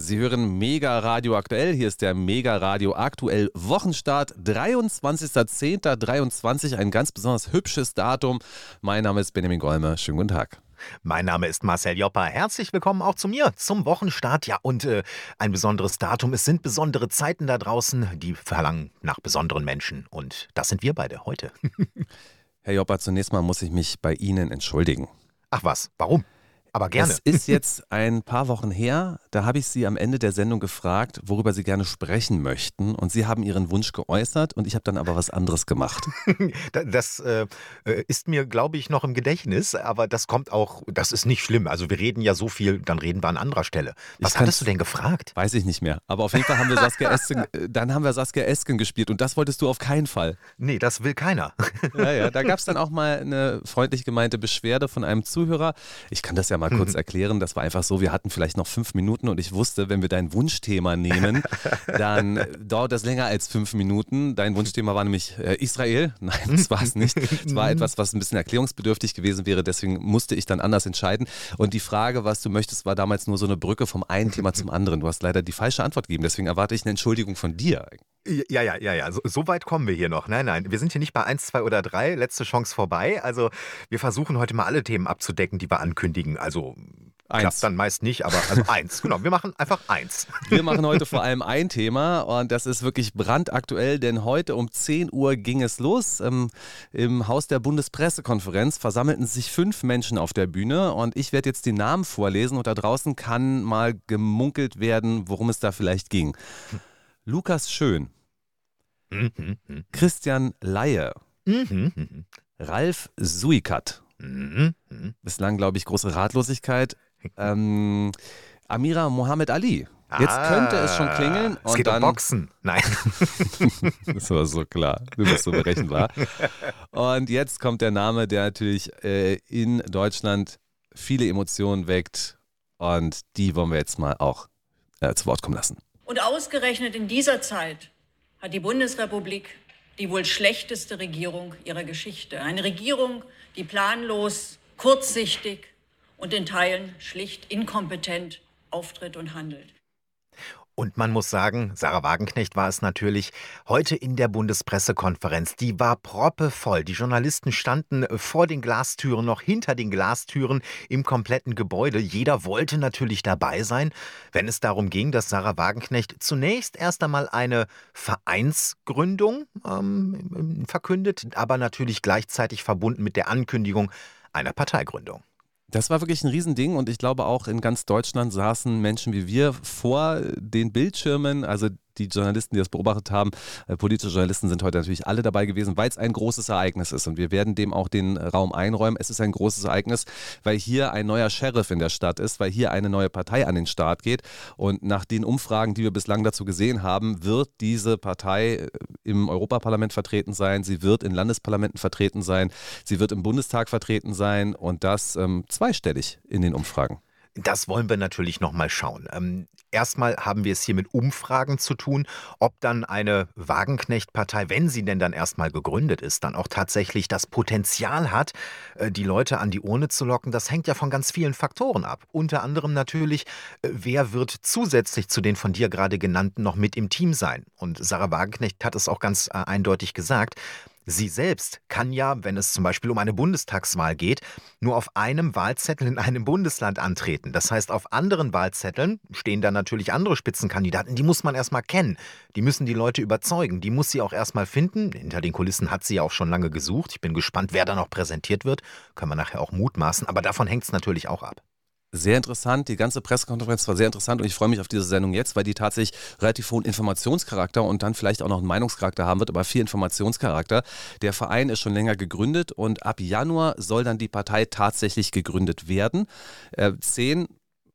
Sie hören Mega Radio Aktuell. Hier ist der Mega Radio Aktuell Wochenstart. 23.10.23. Ein ganz besonders hübsches Datum. Mein Name ist Benjamin Golme. Schönen guten Tag. Mein Name ist Marcel Joppa. Herzlich willkommen auch zu mir zum Wochenstart. Ja, und äh, ein besonderes Datum. Es sind besondere Zeiten da draußen, die verlangen nach besonderen Menschen. Und das sind wir beide heute. Herr Joppa, zunächst mal muss ich mich bei Ihnen entschuldigen. Ach was, warum? Aber gerne. Es ist jetzt ein paar Wochen her, da habe ich Sie am Ende der Sendung gefragt, worüber Sie gerne sprechen möchten. Und Sie haben Ihren Wunsch geäußert und ich habe dann aber was anderes gemacht. das äh, äh, ist mir, glaube ich, noch im Gedächtnis, aber das kommt auch, das ist nicht schlimm. Also wir reden ja so viel, dann reden wir an anderer Stelle. Was hattest du denn gefragt? Weiß ich nicht mehr. Aber auf jeden Fall haben wir Saskia Esken, äh, dann haben wir Saskia Esken gespielt und das wolltest du auf keinen Fall. Nee, das will keiner. Ja, ja, da gab es dann auch mal eine freundlich gemeinte Beschwerde von einem Zuhörer. Ich kann das ja mal mal kurz mhm. erklären. Das war einfach so, wir hatten vielleicht noch fünf Minuten und ich wusste, wenn wir dein Wunschthema nehmen, dann dauert das länger als fünf Minuten. Dein Wunschthema war nämlich äh, Israel. Nein, das war es nicht. Es war etwas, was ein bisschen erklärungsbedürftig gewesen wäre. Deswegen musste ich dann anders entscheiden. Und die Frage, was du möchtest, war damals nur so eine Brücke vom einen Thema zum anderen. Du hast leider die falsche Antwort gegeben. Deswegen erwarte ich eine Entschuldigung von dir. Ja, ja, ja, ja. So, so, weit kommen wir hier noch. Nein, nein. Wir sind hier nicht bei 1, 2 oder 3. Letzte Chance vorbei. Also, wir versuchen heute mal alle Themen abzudecken, die wir ankündigen. Also, Eins. Klappt dann meist nicht, aber also eins. Genau, wir machen einfach eins. Wir machen heute vor allem ein Thema und das ist wirklich brandaktuell, denn heute um 10 Uhr ging es los. Im, Im Haus der Bundespressekonferenz versammelten sich fünf Menschen auf der Bühne und ich werde jetzt die Namen vorlesen und da draußen kann mal gemunkelt werden, worum es da vielleicht ging. Lukas Schön, mhm. Christian Laie, mhm. Ralf Suikat. Mhm. Bislang, glaube ich, große Ratlosigkeit. Ähm, Amira Mohammed Ali. Jetzt ah, könnte es schon klingeln. es geht dann, um Boxen. Nein. das war so klar. Du bist so berechenbar. Und jetzt kommt der Name, der natürlich äh, in Deutschland viele Emotionen weckt. Und die wollen wir jetzt mal auch äh, zu Wort kommen lassen. Und ausgerechnet in dieser Zeit hat die Bundesrepublik die wohl schlechteste Regierung ihrer Geschichte. Eine Regierung, die planlos, kurzsichtig und in Teilen schlicht inkompetent auftritt und handelt. Und man muss sagen, Sarah Wagenknecht war es natürlich heute in der Bundespressekonferenz. Die war proppevoll. Die Journalisten standen vor den Glastüren, noch hinter den Glastüren im kompletten Gebäude. Jeder wollte natürlich dabei sein, wenn es darum ging, dass Sarah Wagenknecht zunächst erst einmal eine Vereinsgründung ähm, verkündet, aber natürlich gleichzeitig verbunden mit der Ankündigung einer Parteigründung. Das war wirklich ein Riesending und ich glaube auch in ganz Deutschland saßen Menschen wie wir vor den Bildschirmen, also die Journalisten, die das beobachtet haben, äh, politische Journalisten sind heute natürlich alle dabei gewesen, weil es ein großes Ereignis ist. Und wir werden dem auch den Raum einräumen. Es ist ein großes Ereignis, weil hier ein neuer Sheriff in der Stadt ist, weil hier eine neue Partei an den Start geht. Und nach den Umfragen, die wir bislang dazu gesehen haben, wird diese Partei äh, im Europaparlament vertreten sein, sie wird in Landesparlamenten vertreten sein, sie wird im Bundestag vertreten sein und das ähm, zweistellig in den Umfragen. Das wollen wir natürlich noch mal schauen. Ähm, erstmal haben wir es hier mit Umfragen zu tun, ob dann eine Wagenknecht-Partei, wenn sie denn dann erstmal gegründet ist, dann auch tatsächlich das Potenzial hat, äh, die Leute an die Urne zu locken. Das hängt ja von ganz vielen Faktoren ab. Unter anderem natürlich, äh, wer wird zusätzlich zu den von dir gerade genannten noch mit im Team sein? Und Sarah Wagenknecht hat es auch ganz äh, eindeutig gesagt. Sie selbst kann ja, wenn es zum Beispiel um eine Bundestagswahl geht, nur auf einem Wahlzettel in einem Bundesland antreten. Das heißt, auf anderen Wahlzetteln stehen dann natürlich andere Spitzenkandidaten, die muss man erstmal kennen. Die müssen die Leute überzeugen. Die muss sie auch erstmal finden. Hinter den Kulissen hat sie ja auch schon lange gesucht. Ich bin gespannt, wer da noch präsentiert wird. Können wir nachher auch mutmaßen. Aber davon hängt es natürlich auch ab sehr interessant. Die ganze Pressekonferenz war sehr interessant und ich freue mich auf diese Sendung jetzt, weil die tatsächlich relativ hohen Informationscharakter und dann vielleicht auch noch einen Meinungscharakter haben wird, aber viel Informationscharakter. Der Verein ist schon länger gegründet und ab Januar soll dann die Partei tatsächlich gegründet werden. Äh, zehn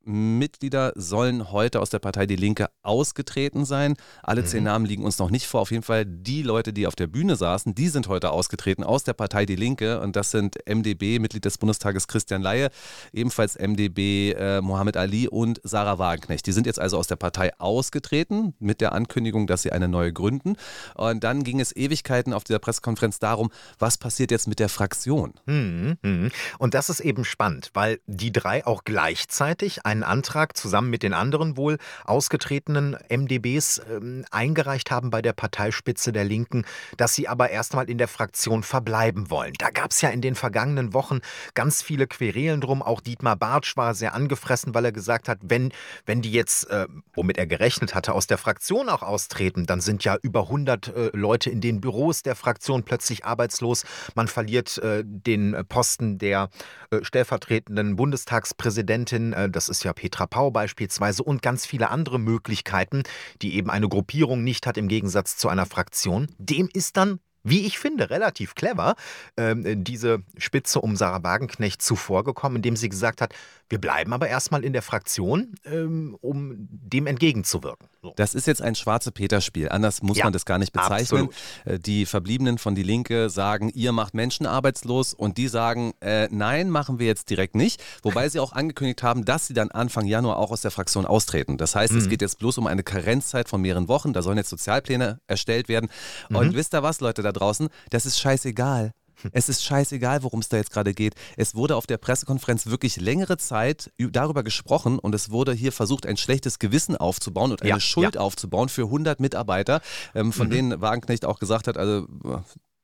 Mitglieder sollen heute aus der Partei Die Linke ausgetreten sein. Alle mhm. zehn Namen liegen uns noch nicht vor. Auf jeden Fall die Leute, die auf der Bühne saßen, die sind heute ausgetreten aus der Partei Die Linke. Und das sind MDB, Mitglied des Bundestages Christian Laie, ebenfalls MDB äh, Mohammed Ali und Sarah Wagenknecht. Die sind jetzt also aus der Partei ausgetreten mit der Ankündigung, dass sie eine neue gründen. Und dann ging es Ewigkeiten auf dieser Pressekonferenz darum, was passiert jetzt mit der Fraktion. Mhm. mhm. Und das ist eben spannend, weil die drei auch gleichzeitig ein einen Antrag zusammen mit den anderen wohl ausgetretenen MDBs ähm, eingereicht haben bei der Parteispitze der Linken, dass sie aber erstmal in der Fraktion verbleiben wollen. Da gab es ja in den vergangenen Wochen ganz viele Querelen drum. Auch Dietmar Bartsch war sehr angefressen, weil er gesagt hat, wenn, wenn die jetzt, äh, womit er gerechnet hatte, aus der Fraktion auch austreten, dann sind ja über 100 äh, Leute in den Büros der Fraktion plötzlich arbeitslos. Man verliert äh, den Posten der äh, stellvertretenden Bundestagspräsidentin, äh, das ist ja Petra Pau beispielsweise, und ganz viele andere Möglichkeiten, die eben eine Gruppierung nicht hat im Gegensatz zu einer Fraktion. Dem ist dann wie ich finde, relativ clever, ähm, diese Spitze um Sarah Wagenknecht zuvorgekommen, indem sie gesagt hat, wir bleiben aber erstmal in der Fraktion, ähm, um dem entgegenzuwirken. So. Das ist jetzt ein schwarze Peter-Spiel. Anders muss ja, man das gar nicht bezeichnen. Absolut. Äh, die Verbliebenen von Die Linke sagen, ihr macht Menschen arbeitslos und die sagen, äh, nein, machen wir jetzt direkt nicht. Wobei sie auch angekündigt haben, dass sie dann Anfang Januar auch aus der Fraktion austreten. Das heißt, mhm. es geht jetzt bloß um eine Karenzzeit von mehreren Wochen. Da sollen jetzt Sozialpläne erstellt werden. Mhm. Und wisst ihr was, Leute da draußen? Das ist scheißegal. Es ist scheißegal, worum es da jetzt gerade geht. Es wurde auf der Pressekonferenz wirklich längere Zeit darüber gesprochen und es wurde hier versucht, ein schlechtes Gewissen aufzubauen und eine ja, Schuld ja. aufzubauen für 100 Mitarbeiter, ähm, von mhm. denen Wagenknecht auch gesagt hat, also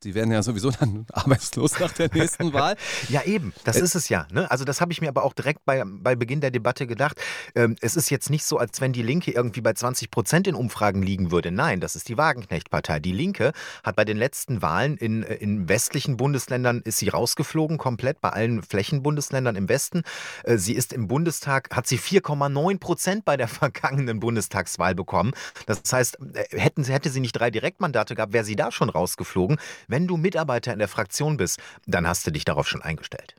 die werden ja sowieso dann arbeitslos nach der nächsten Wahl. ja, eben, das äh, ist es ja. Ne? Also das habe ich mir aber auch direkt bei, bei Beginn der Debatte gedacht. Ähm, es ist jetzt nicht so, als wenn die Linke irgendwie bei 20 Prozent in Umfragen liegen würde. Nein, das ist die Wagenknecht-Partei. Die Linke hat bei den letzten Wahlen in, in westlichen Bundesländern ist sie rausgeflogen, komplett bei allen Flächenbundesländern im Westen. Äh, sie ist im Bundestag, hat sie 4,9 Prozent bei der vergangenen Bundestagswahl bekommen. Das heißt, äh, hätten, hätte sie nicht drei Direktmandate gehabt, wäre sie da schon rausgeflogen. Wenn du Mitarbeiter in der Fraktion bist, dann hast du dich darauf schon eingestellt.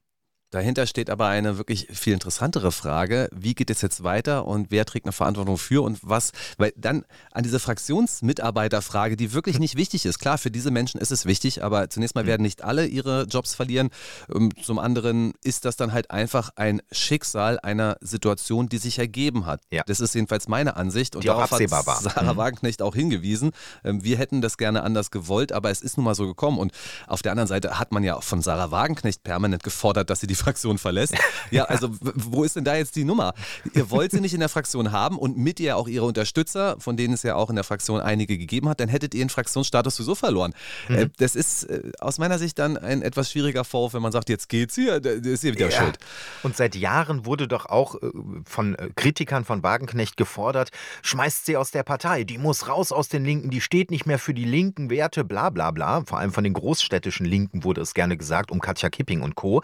Dahinter steht aber eine wirklich viel interessantere Frage. Wie geht es jetzt weiter und wer trägt eine Verantwortung für und was? Weil dann an diese Fraktionsmitarbeiterfrage, die wirklich nicht wichtig ist. Klar, für diese Menschen ist es wichtig, aber zunächst mal hm. werden nicht alle ihre Jobs verlieren. Ähm, zum anderen ist das dann halt einfach ein Schicksal einer Situation, die sich ergeben hat. Ja. Das ist jedenfalls meine Ansicht und die darauf hat Sarah mhm. Wagenknecht auch hingewiesen. Ähm, wir hätten das gerne anders gewollt, aber es ist nun mal so gekommen. Und auf der anderen Seite hat man ja auch von Sarah Wagenknecht permanent gefordert, dass sie die Fraktion verlässt. Ja, also wo ist denn da jetzt die Nummer? Ihr wollt sie nicht in der Fraktion haben und mit ihr auch ihre Unterstützer, von denen es ja auch in der Fraktion einige gegeben hat, dann hättet ihr den Fraktionsstatus sowieso verloren. Mhm. Äh, das ist äh, aus meiner Sicht dann ein etwas schwieriger Vorwurf, wenn man sagt, jetzt geht sie, ist sie wieder ja. schuld. Und seit Jahren wurde doch auch äh, von Kritikern von Wagenknecht gefordert, schmeißt sie aus der Partei, die muss raus aus den Linken, die steht nicht mehr für die linken Werte, bla bla bla. Vor allem von den großstädtischen Linken wurde es gerne gesagt, um Katja Kipping und Co.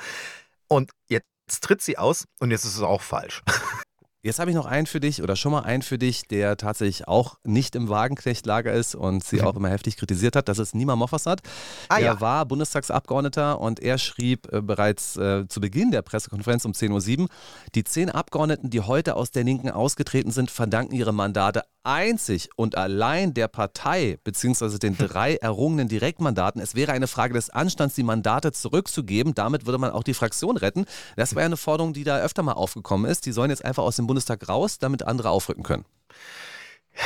Und jetzt tritt sie aus und jetzt ist es auch falsch. Jetzt habe ich noch einen für dich oder schon mal einen für dich, der tatsächlich auch nicht im Wagenknechtlager ist und sie mhm. auch immer heftig kritisiert hat. Das ist Nima Mofassad. Ah, er ja. war Bundestagsabgeordneter und er schrieb äh, bereits äh, zu Beginn der Pressekonferenz um 10.07 Uhr, die zehn Abgeordneten, die heute aus der Linken ausgetreten sind, verdanken ihre Mandate einzig und allein der Partei bzw. den drei errungenen Direktmandaten. Es wäre eine Frage des Anstands, die Mandate zurückzugeben. Damit würde man auch die Fraktion retten. Das war ja eine Forderung, die da öfter mal aufgekommen ist. Die sollen jetzt einfach aus dem Bundestag raus, damit andere aufrücken können.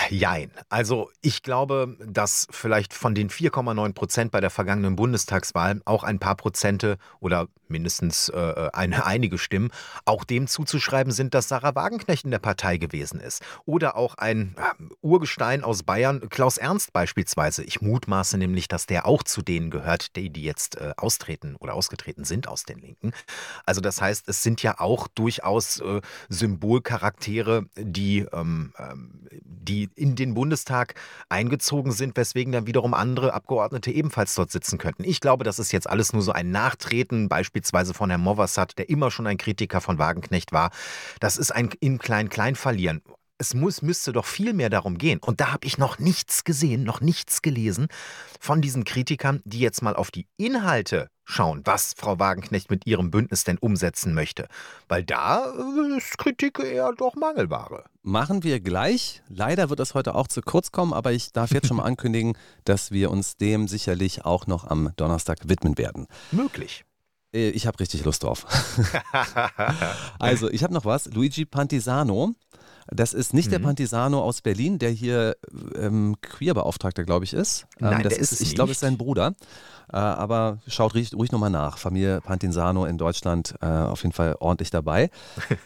Jein. Also ich glaube, dass vielleicht von den 4,9 Prozent bei der vergangenen Bundestagswahl auch ein paar Prozente oder mindestens äh, eine, einige Stimmen auch dem zuzuschreiben sind, dass Sarah Wagenknecht in der Partei gewesen ist. Oder auch ein äh, Urgestein aus Bayern, Klaus Ernst beispielsweise. Ich mutmaße nämlich, dass der auch zu denen gehört, die, die jetzt äh, austreten oder ausgetreten sind aus den Linken. Also das heißt, es sind ja auch durchaus äh, Symbolcharaktere, die, ähm, ähm die in den Bundestag eingezogen sind, weswegen dann wiederum andere Abgeordnete ebenfalls dort sitzen könnten. Ich glaube, das ist jetzt alles nur so ein Nachtreten, beispielsweise von Herrn Movassat, der immer schon ein Kritiker von Wagenknecht war. Das ist ein in Klein-Klein verlieren es muss, müsste doch viel mehr darum gehen. Und da habe ich noch nichts gesehen, noch nichts gelesen von diesen Kritikern, die jetzt mal auf die Inhalte schauen, was Frau Wagenknecht mit ihrem Bündnis denn umsetzen möchte. Weil da äh, ist Kritik eher doch Mangelware. Machen wir gleich. Leider wird das heute auch zu kurz kommen, aber ich darf jetzt schon mal ankündigen, dass wir uns dem sicherlich auch noch am Donnerstag widmen werden. Möglich. Äh, ich habe richtig Lust drauf. also, ich habe noch was. Luigi Pantisano Das ist nicht mhm. der Pantisano aus Berlin, der hier ähm, Queerbeauftragter, glaube ich, ist. Ähm, Nein, das ist, ist ich glaube, es ist sein Bruder. Äh, aber schaut ruhig, ruhig nochmal nach. Familie Pantisano in Deutschland äh, auf jeden Fall ordentlich dabei.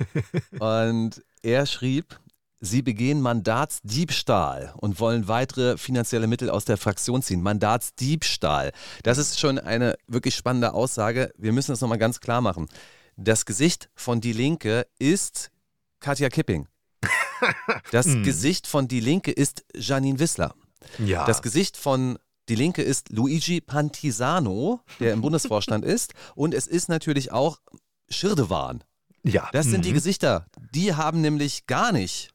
Und er schrieb, Sie begehen Mandatsdiebstahl und wollen weitere finanzielle Mittel aus der Fraktion ziehen. Mandatsdiebstahl. Das ist schon eine wirklich spannende Aussage. Wir müssen das nochmal ganz klar machen. Das Gesicht von Die Linke ist Katja Kipping. Das hm. Gesicht von Die Linke ist Janine Wissler. Ja. Das Gesicht von Die Linke ist Luigi Pantisano, der im Bundesvorstand ist. Und es ist natürlich auch Schirdewan. Ja. Das sind mhm. die Gesichter. Die haben nämlich gar nicht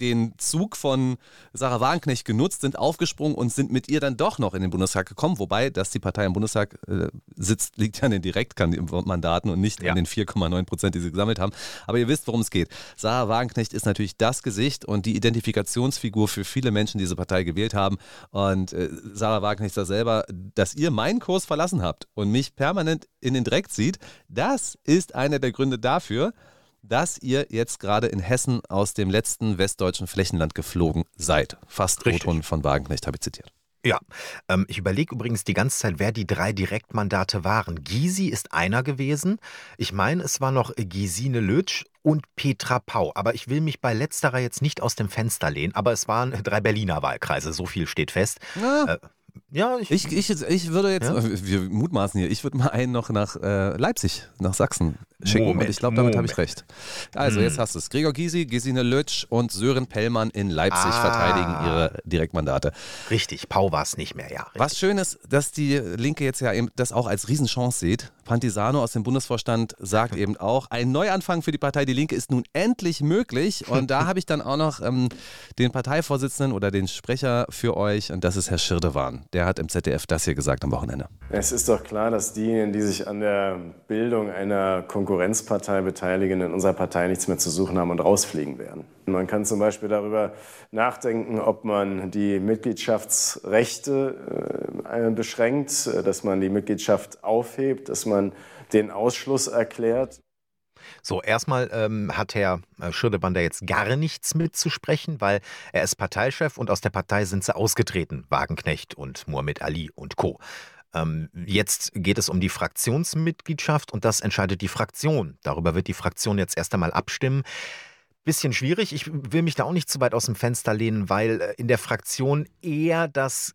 den Zug von Sarah Wagenknecht genutzt, sind aufgesprungen und sind mit ihr dann doch noch in den Bundestag gekommen. Wobei, dass die Partei im Bundestag äh, sitzt, liegt ja an den Direktmandaten und nicht ja. an den 4,9 Prozent, die sie gesammelt haben. Aber ihr wisst, worum es geht. Sarah Wagenknecht ist natürlich das Gesicht und die Identifikationsfigur für viele Menschen, die diese Partei gewählt haben. Und äh, Sarah Wagenknecht sagt selber, dass ihr meinen Kurs verlassen habt und mich permanent in den Dreck zieht, das ist einer der Gründe dafür, dass ihr jetzt gerade in Hessen aus dem letzten westdeutschen Flächenland geflogen seid. Fast Rothund von Wagenknecht habe ich zitiert. Ja, ähm, ich überlege übrigens die ganze Zeit, wer die drei Direktmandate waren. Gysi ist einer gewesen. Ich meine, es war noch Gesine Lötsch und Petra Pau. Aber ich will mich bei letzterer jetzt nicht aus dem Fenster lehnen. Aber es waren drei Berliner Wahlkreise, so viel steht fest. Ja. Äh, ja, ich, ich, ich, ich, würde jetzt, ja? wir mutmaßen hier, ich würde mal einen noch nach äh, Leipzig, nach Sachsen schicken. Moment, und ich glaube, damit habe ich recht. Also, hm. jetzt hast du es. Gregor Gysi, Gesine Lötsch und Sören Pellmann in Leipzig ah. verteidigen ihre Direktmandate. Richtig, Pau war es nicht mehr, ja. Richtig. Was schön ist, dass die Linke jetzt ja eben das auch als Riesenchance sieht. Pantisano aus dem Bundesvorstand sagt eben auch, ein Neuanfang für die Partei Die Linke ist nun endlich möglich. Und da habe ich dann auch noch ähm, den Parteivorsitzenden oder den Sprecher für euch und das ist Herr Schirdewan. Der hat im ZDF das hier gesagt am Wochenende. Es ist doch klar, dass diejenigen, die sich an der Bildung einer Konkurrenzpartei beteiligen, in unserer Partei nichts mehr zu suchen haben und rausfliegen werden. Man kann zum Beispiel darüber nachdenken, ob man die Mitgliedschaftsrechte äh, beschränkt, dass man die Mitgliedschaft aufhebt, dass man den Ausschluss erklärt. So, erstmal ähm, hat Herr äh, Schirdebander jetzt gar nichts mitzusprechen, weil er ist Parteichef und aus der Partei sind sie ausgetreten, Wagenknecht und Muhammad Ali und Co. Ähm, jetzt geht es um die Fraktionsmitgliedschaft und das entscheidet die Fraktion. Darüber wird die Fraktion jetzt erst einmal abstimmen bisschen schwierig. Ich will mich da auch nicht zu weit aus dem Fenster lehnen, weil äh, in der Fraktion eher das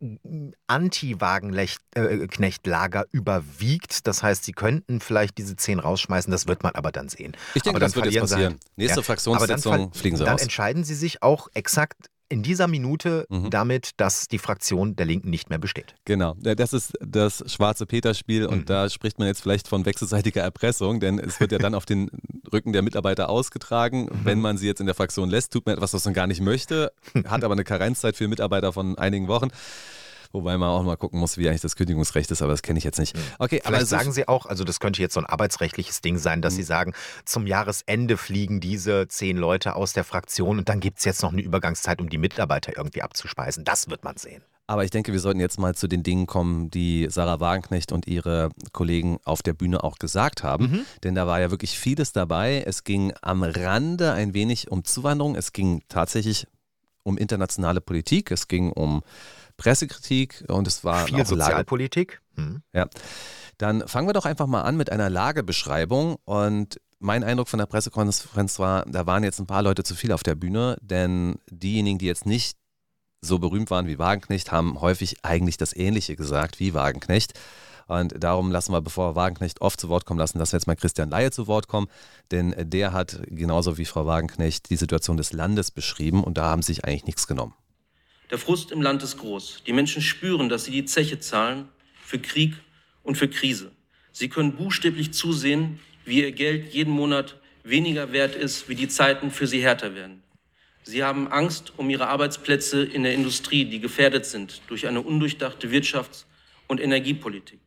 Anti-Wagenknecht-Lager überwiegt. Das heißt, sie könnten vielleicht diese zehn rausschmeißen, das wird man aber dann sehen. Ich denke, das wird jetzt passieren. Halt, Nächste ja, Fraktionssitzung fliegen sie dann raus. Dann entscheiden sie sich auch exakt in dieser Minute mhm. damit, dass die Fraktion der Linken nicht mehr besteht. Genau, das ist das schwarze Peter-Spiel und mhm. da spricht man jetzt vielleicht von wechselseitiger Erpressung, denn es wird ja dann auf den Rücken der Mitarbeiter ausgetragen. Mhm. Wenn man sie jetzt in der Fraktion lässt, tut man etwas, was man gar nicht möchte, hat aber eine Karenzzeit für Mitarbeiter von einigen Wochen. Wobei man auch mal gucken muss, wie eigentlich das Kündigungsrecht ist, aber das kenne ich jetzt nicht. Hm. Okay, Vielleicht aber sagen Sie auch, also das könnte jetzt so ein arbeitsrechtliches Ding sein, dass mhm. Sie sagen, zum Jahresende fliegen diese zehn Leute aus der Fraktion und dann gibt es jetzt noch eine Übergangszeit, um die Mitarbeiter irgendwie abzuspeisen. Das wird man sehen. Aber ich denke, wir sollten jetzt mal zu den Dingen kommen, die Sarah Wagenknecht und ihre Kollegen auf der Bühne auch gesagt haben. Mhm. Denn da war ja wirklich vieles dabei. Es ging am Rande ein wenig um Zuwanderung. Es ging tatsächlich um internationale Politik. Es ging um Pressekritik und es war viel Sozialpolitik. Hm. Ja. Dann fangen wir doch einfach mal an mit einer Lagebeschreibung und mein Eindruck von der Pressekonferenz war, da waren jetzt ein paar Leute zu viel auf der Bühne, denn diejenigen, die jetzt nicht so berühmt waren wie Wagenknecht, haben häufig eigentlich das Ähnliche gesagt wie Wagenknecht. Und darum lassen wir, bevor wir Wagenknecht oft zu Wort kommen lassen, lassen wir jetzt mal Christian Laie zu Wort kommen. Denn der hat genauso wie Frau Wagenknecht die Situation des Landes beschrieben und da haben sich eigentlich nichts genommen. Der Frust im Land ist groß. Die Menschen spüren, dass sie die Zeche zahlen für Krieg und für Krise. Sie können buchstäblich zusehen, wie ihr Geld jeden Monat weniger wert ist, wie die Zeiten für sie härter werden. Sie haben Angst um ihre Arbeitsplätze in der Industrie, die gefährdet sind durch eine undurchdachte Wirtschafts- und Energiepolitik.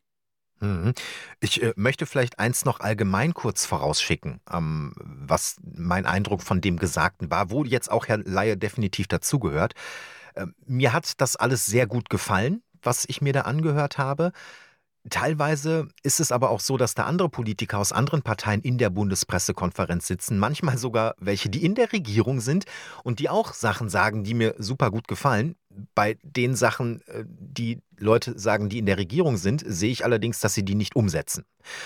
Mhm. Ich äh, möchte vielleicht eins noch allgemein kurz vorausschicken, ähm, was mein Eindruck von dem Gesagten war, wo jetzt auch Herr Laie definitiv dazugehört. Ähm, mir hat das alles sehr gut gefallen, was ich mir da angehört habe. Teilweise ist es aber auch so, dass da andere Politiker aus anderen Parteien in der Bundespressekonferenz sitzen, manchmal sogar welche, die in der Regierung sind und die auch Sachen sagen, die mir super gut gefallen. Bei den Sachen, äh, die Leute sagen, die in der Regierung sind, sehe ich allerdings, dass sie die nicht umsetzen.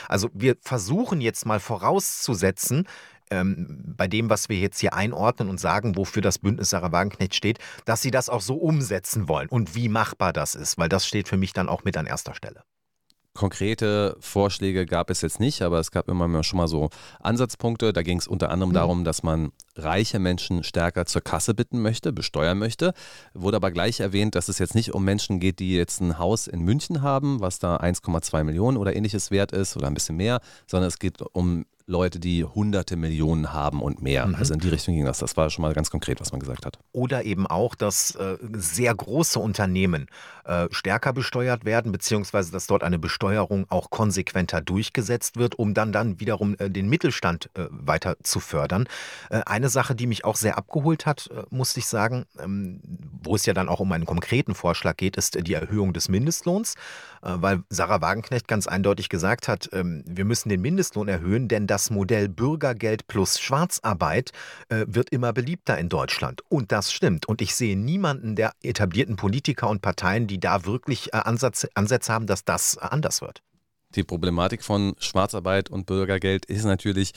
Also wir versuchen jetzt mal vorauszusetzen, ähm, bei dem, was wir jetzt hier einordnen und sagen, wofür das Bündnis Sarah Wagenknecht steht, dass sie das auch so umsetzen wollen und wie machbar das ist, weil das steht für mich dann auch mit an erster Stelle. Konkrete Vorschläge gab es jetzt nicht, aber es gab immer schon mal so Ansatzpunkte. Da ging es unter anderem mhm. darum, dass man reiche Menschen stärker zur Kasse bitten möchte, besteuern möchte. Wurde aber gleich erwähnt, dass es jetzt nicht um Menschen geht, die jetzt ein Haus in München haben, was da 1,2 Millionen oder ähnliches wert ist oder ein bisschen mehr, sondern es geht um Leute, die hunderte Millionen haben und mehr. Mhm. Also in die Richtung ging das. Das war schon mal ganz konkret, was man gesagt hat. Oder eben auch, dass äh, sehr große Unternehmen äh, stärker besteuert werden, beziehungsweise dass dort eine Besteuerung auch konsequenter durchgesetzt wird, um dann, dann wiederum äh, den Mittelstand äh, weiter zu fördern. Äh, eine Sache, die mich auch sehr abgeholt hat, äh, musste ich sagen, ähm, wo es ja dann auch um einen konkreten Vorschlag geht, ist die Erhöhung des Mindestlohns, weil Sarah Wagenknecht ganz eindeutig gesagt hat, ähm, wir müssen den Mindestlohn erhöhen, denn das das Modell Bürgergeld plus Schwarzarbeit äh, wird immer beliebter in Deutschland. Und das stimmt. Und ich sehe niemanden der etablierten Politiker und Parteien, die da wirklich äh, Ansatz, Ansätze haben, dass das anders wird. Die Problematik von Schwarzarbeit und Bürgergeld ist natürlich,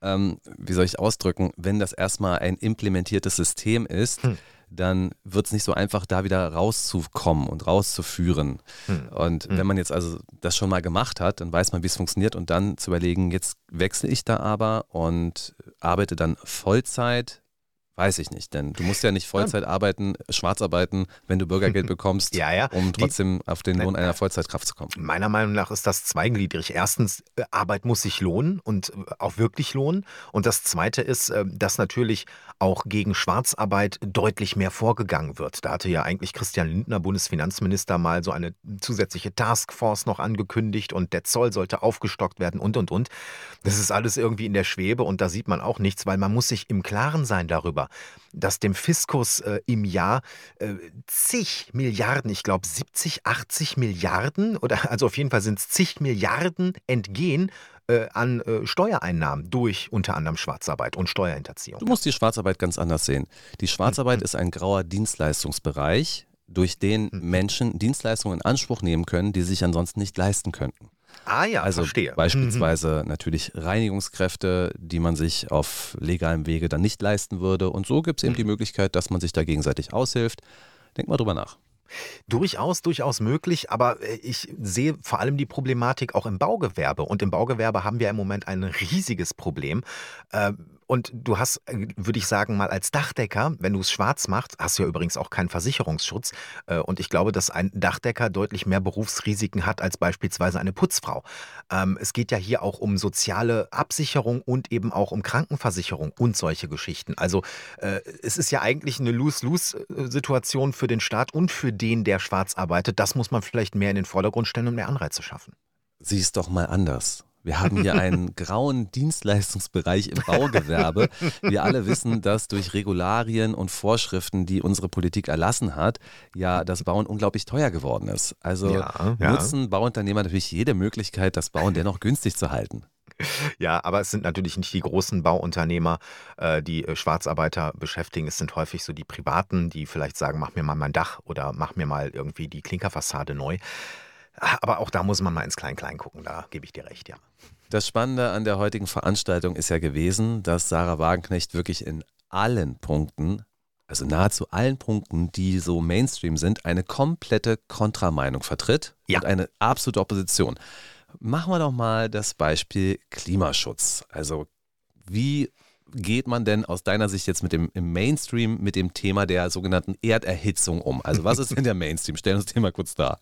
ähm, wie soll ich ausdrücken, wenn das erstmal ein implementiertes System ist, hm dann wird es nicht so einfach, da wieder rauszukommen und rauszuführen. Hm. Und hm. wenn man jetzt also das schon mal gemacht hat, dann weiß man, wie es funktioniert und dann zu überlegen, jetzt wechsle ich da aber und arbeite dann Vollzeit Weiß ich nicht, denn du musst ja nicht Vollzeit arbeiten, schwarz arbeiten, wenn du Bürgergeld bekommst, ja, ja. um trotzdem auf den Lohn einer Vollzeitkraft zu kommen. Meiner Meinung nach ist das zweigliedrig. Erstens, äh, Arbeit muss sich lohnen und äh, auch wirklich lohnen. Und das Zweite ist, äh, dass natürlich auch gegen Schwarzarbeit deutlich mehr vorgegangen wird. Da hatte ja eigentlich Christian Lindner, Bundesfinanzminister, mal so eine zusätzliche Taskforce noch angekündigt und der Zoll sollte aufgestockt werden und, und, und. Das ist alles irgendwie in der Schwebe und da sieht man auch nichts, weil man muss sich im Klaren sein darüber, dass dem Fiskus äh, im Jahr äh, zig Milliarden, ich glaube 70, 80 Milliarden oder also auf jeden Fall sind es zig Milliarden entgehen äh, an äh, Steuereinnahmen durch unter anderem Schwarzarbeit und Steuerhinterziehung. Du musst die Schwarzarbeit ganz anders sehen. Die Schwarzarbeit mhm. ist ein grauer Dienstleistungsbereich, durch den mhm. Menschen Dienstleistungen in Anspruch nehmen können, die sie sich ansonsten nicht leisten könnten. Ah ja, also verstehe. Beispielsweise mhm. natürlich Reinigungskräfte, die man sich auf legalem Wege dann nicht leisten würde. Und so gibt es eben mhm. die Möglichkeit, dass man sich da gegenseitig aushilft. Denk mal drüber nach. Durchaus, durchaus möglich, aber äh, ich sehe vor allem die Problematik auch im Baugewerbe. Und im Baugewerbe haben wir im Moment ein riesiges Problem. Und du hast, äh, würde ich sagen, mal als Dachdecker, wenn du es schwarz machst, hast du ja übrigens auch keinen Versicherungsschutz. Äh, und ich glaube, dass ein Dachdecker deutlich mehr Berufsrisiken hat als beispielsweise eine Putzfrau. Ähm, es geht ja hier auch um soziale Absicherung und eben auch um Krankenversicherung und solche Geschichten. Also äh, es ist ja eigentlich eine Lose-Lose-Situation für den Staat und für den, der schwarz arbeitet. Das muss man vielleicht mehr in den Vordergrund stellen und mehr Anreize schaffen. Sieh es doch mal anders. Wir haben hier einen grauen Dienstleistungsbereich im Baugewerbe. Wir alle wissen, dass durch Regularien und Vorschriften, die unsere Politik erlassen hat, ja das Bauen unglaublich teuer geworden ist. Also ja, ja. nutzen Bauunternehmer natürlich jede Möglichkeit, das Bauen dennoch günstig zu halten. Ja, aber es sind natürlich nicht die großen Bauunternehmer, äh, die äh, Schwarzarbeiter beschäftigen. Es sind häufig so die Privaten, die vielleicht sagen, mach mir mal mein Dach oder mach mir mal irgendwie die Klinkerfassade neu. Aber auch da muss man mal ins Klein-Klein gucken, da gebe ich dir recht, ja. Das Spannende an der heutigen Veranstaltung ist ja gewesen, dass Sarah Wagenknecht wirklich in allen Punkten, also nahezu allen Punkten, die so Mainstream sind, eine komplette Kontrameinung vertritt ja. und eine absolute Opposition. Machen wir doch mal das Beispiel Klimaschutz. Also wie geht man denn aus deiner Sicht jetzt mit dem im Mainstream mit dem Thema der sogenannten Erderhitzung um? Also was ist denn der Mainstream? Stell uns den mal kurz dar.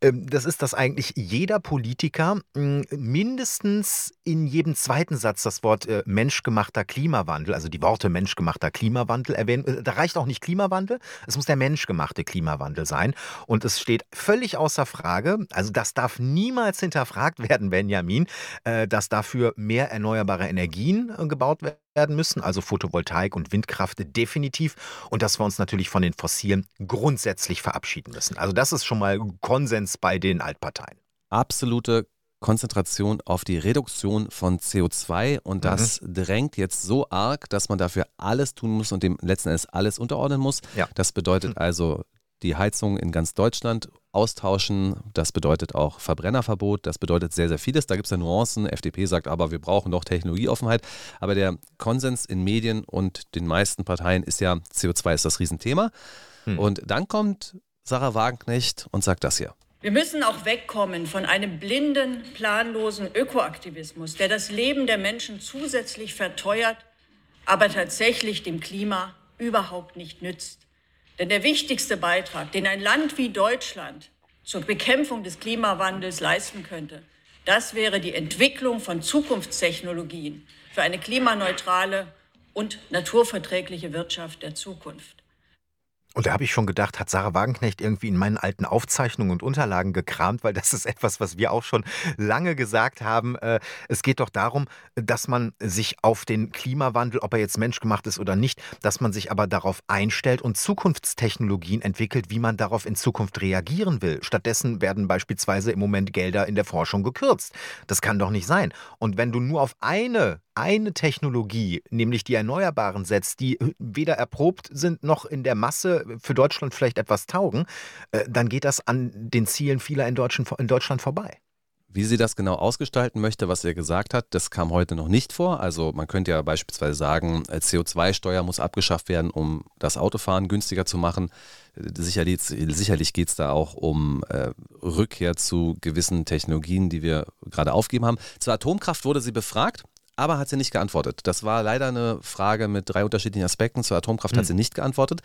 Ähm, das ist, dass eigentlich jeder Politiker hm, mindestens in jedem zweiten Satz das Wort äh, menschgemachter Klimawandel, also die Worte menschgemachter Klimawandel erwähnt. Äh, da reicht auch nicht Klimawandel, es muss der menschgemachte Klimawandel sein. Und es steht völlig außer Frage, also das darf niemals hinterfragt werden, Benjamin, äh, dass dafür mehr erneuerbare Energien gebaut werden werden müssen, also Photovoltaik und Windkraft definitiv und dass wir uns natürlich von den Fossilen grundsätzlich verabschieden müssen. Also das ist schon mal Konsens bei den Altparteien. absolute Konzentration auf die Reduktion von CO2 und das mhm. drängt jetzt so arg, dass man dafür alles tun muss und dem letzten Endes alles unterordnen muss. Ja. Das bedeutet mhm. also die Heizung in ganz Deutschland austauschen. Das bedeutet auch Verbrennerverbot. Das bedeutet sehr, sehr vieles. Da gibt es ja Nuancen. FDP sagt aber, wir brauchen doch Technologieoffenheit. Aber der Konsens in Medien und den meisten Parteien ist ja, CO2 ist das Riesenthema. Hm. Und dann kommt Sarah Wagenknecht und sagt das hier. Wir müssen auch wegkommen von einem blinden, planlosen Ökoaktivismus, der das Leben der Menschen zusätzlich verteuert, aber tatsächlich dem Klima überhaupt nicht nützt. Denn der wichtigste Beitrag, den ein Land wie Deutschland zur Bekämpfung des Klimawandels leisten könnte, das wäre die Entwicklung von Zukunftstechnologien für eine klimaneutrale und naturverträgliche Wirtschaft der Zukunft. Und da habe ich schon gedacht, hat Sarah Wagenknecht irgendwie in meinen alten Aufzeichnungen und Unterlagen gekramt, weil das ist etwas, was wir auch schon lange gesagt haben. Äh, es geht doch darum, dass man sich auf den Klimawandel, ob er jetzt menschgemacht ist oder nicht, dass man sich aber darauf einstellt und Zukunftstechnologien entwickelt, wie man darauf in Zukunft reagieren will. Stattdessen werden beispielsweise im Moment Gelder in der Forschung gekürzt. Das kann doch nicht sein. Und wenn du nur auf eine eine Technologie, nämlich die Erneuerbaren setzt, die weder erprobt sind noch in der Masse für Deutschland vielleicht etwas taugen, äh, dann geht das an den Zielen vieler in Deutschland vorbei. Wie sie das genau ausgestalten möchte, was er gesagt hat, das kam heute noch nicht vor. Also man könnte ja beispielsweise sagen, äh, CO2-Steuer muss abgeschafft werden, um das Autofahren günstiger zu machen. Sicherlich, sicherlich geht es da auch um äh, Rückkehr zu gewissen Technologien, die wir gerade aufgeben haben. Zur Atomkraft wurde sie befragt aber hat sie nicht geantwortet. Das war leider eine Frage mit drei unterschiedlichen Aspekten. Zur Atomkraft mhm. hat hm. sie nicht geantwortet,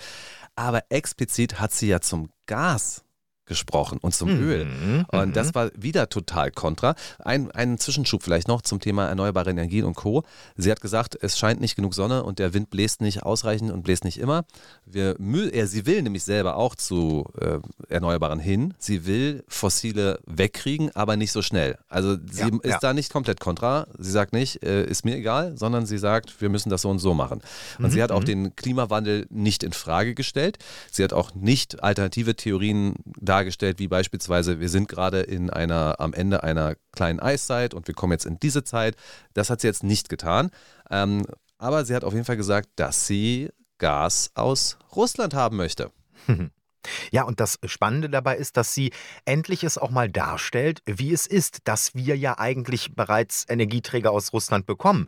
aber explizit hat sie ja zum Gas gesprochen und zum mhm. Öl. Und das mhm. war wieder total kontra. Ein, ein Zwischenschub vielleicht noch zum Thema erneuerbare Energien und Co. Sie hat gesagt, es scheint nicht genug Sonne und der Wind bläst nicht ausreichend und bläst nicht immer. Wir, äh, sie will nämlich selber auch zu äh, Erneuerbaren hin. Sie will fossile wegkriegen, aber nicht so schnell. Also sie ja, ist ja. da nicht komplett kontra. Sie sagt nicht, äh, ist mir egal, sondern sie sagt, wir müssen das so und so machen. Und mhm. sie hat auch mhm. den Klimawandel nicht in Frage gestellt. Sie hat auch nicht alternative Theorien dargestellt dargestellt, wie beispielsweise, wir sind gerade in einer, am Ende einer kleinen Eiszeit und wir kommen jetzt in diese Zeit. Das hat sie jetzt nicht getan. Ähm, aber sie hat auf jeden Fall gesagt, dass sie Gas aus Russland haben möchte. Ja, und das Spannende dabei ist, dass sie endlich es auch mal darstellt, wie es ist, dass wir ja eigentlich bereits Energieträger aus Russland bekommen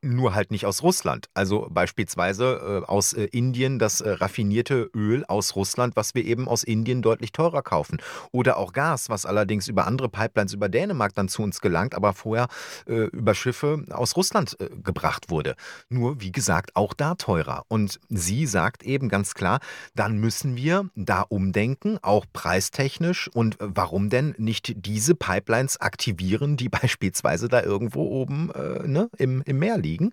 nur halt nicht aus Russland. Also beispielsweise äh, aus äh, Indien das äh, raffinierte Öl aus Russland, was wir eben aus Indien deutlich teurer kaufen. Oder auch Gas, was allerdings über andere Pipelines über Dänemark dann zu uns gelangt, aber vorher äh, über Schiffe aus Russland äh, gebracht wurde. Nur, wie gesagt, auch da teurer. Und sie sagt eben ganz klar, dann müssen wir da umdenken, auch preistechnisch. Und äh, warum denn nicht diese Pipelines aktivieren, die beispielsweise da irgendwo oben ne, im, im Meer Meer liegen.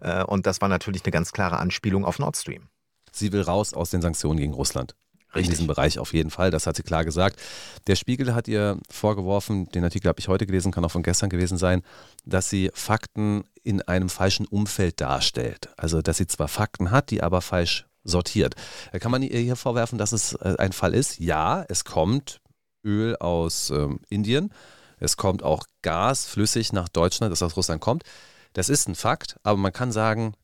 Äh, und das war natürlich eine ganz klare Anspielung auf Nord Stream. Sie will raus aus den Sanktionen gegen Russland. Richtig. In diesem Bereich auf jeden Fall, das hat sie klar gesagt. Der Spiegel hat ihr vorgeworfen, den Artikel habe ich heute gelesen, kann auch von gestern gewesen sein, dass sie Fakten in einem falschen Umfeld darstellt. Also, dass sie zwar Fakten hat, die aber falsch sortiert. Kann man ihr hier vorwerfen, dass es äh, ein Fall ist? Ja, es kommt Öl aus ähm, Indien. Es kommt auch Gas flüssig nach Deutschland, das aus Russland kommt. Das ist ein Fakt, aber man kann sagen,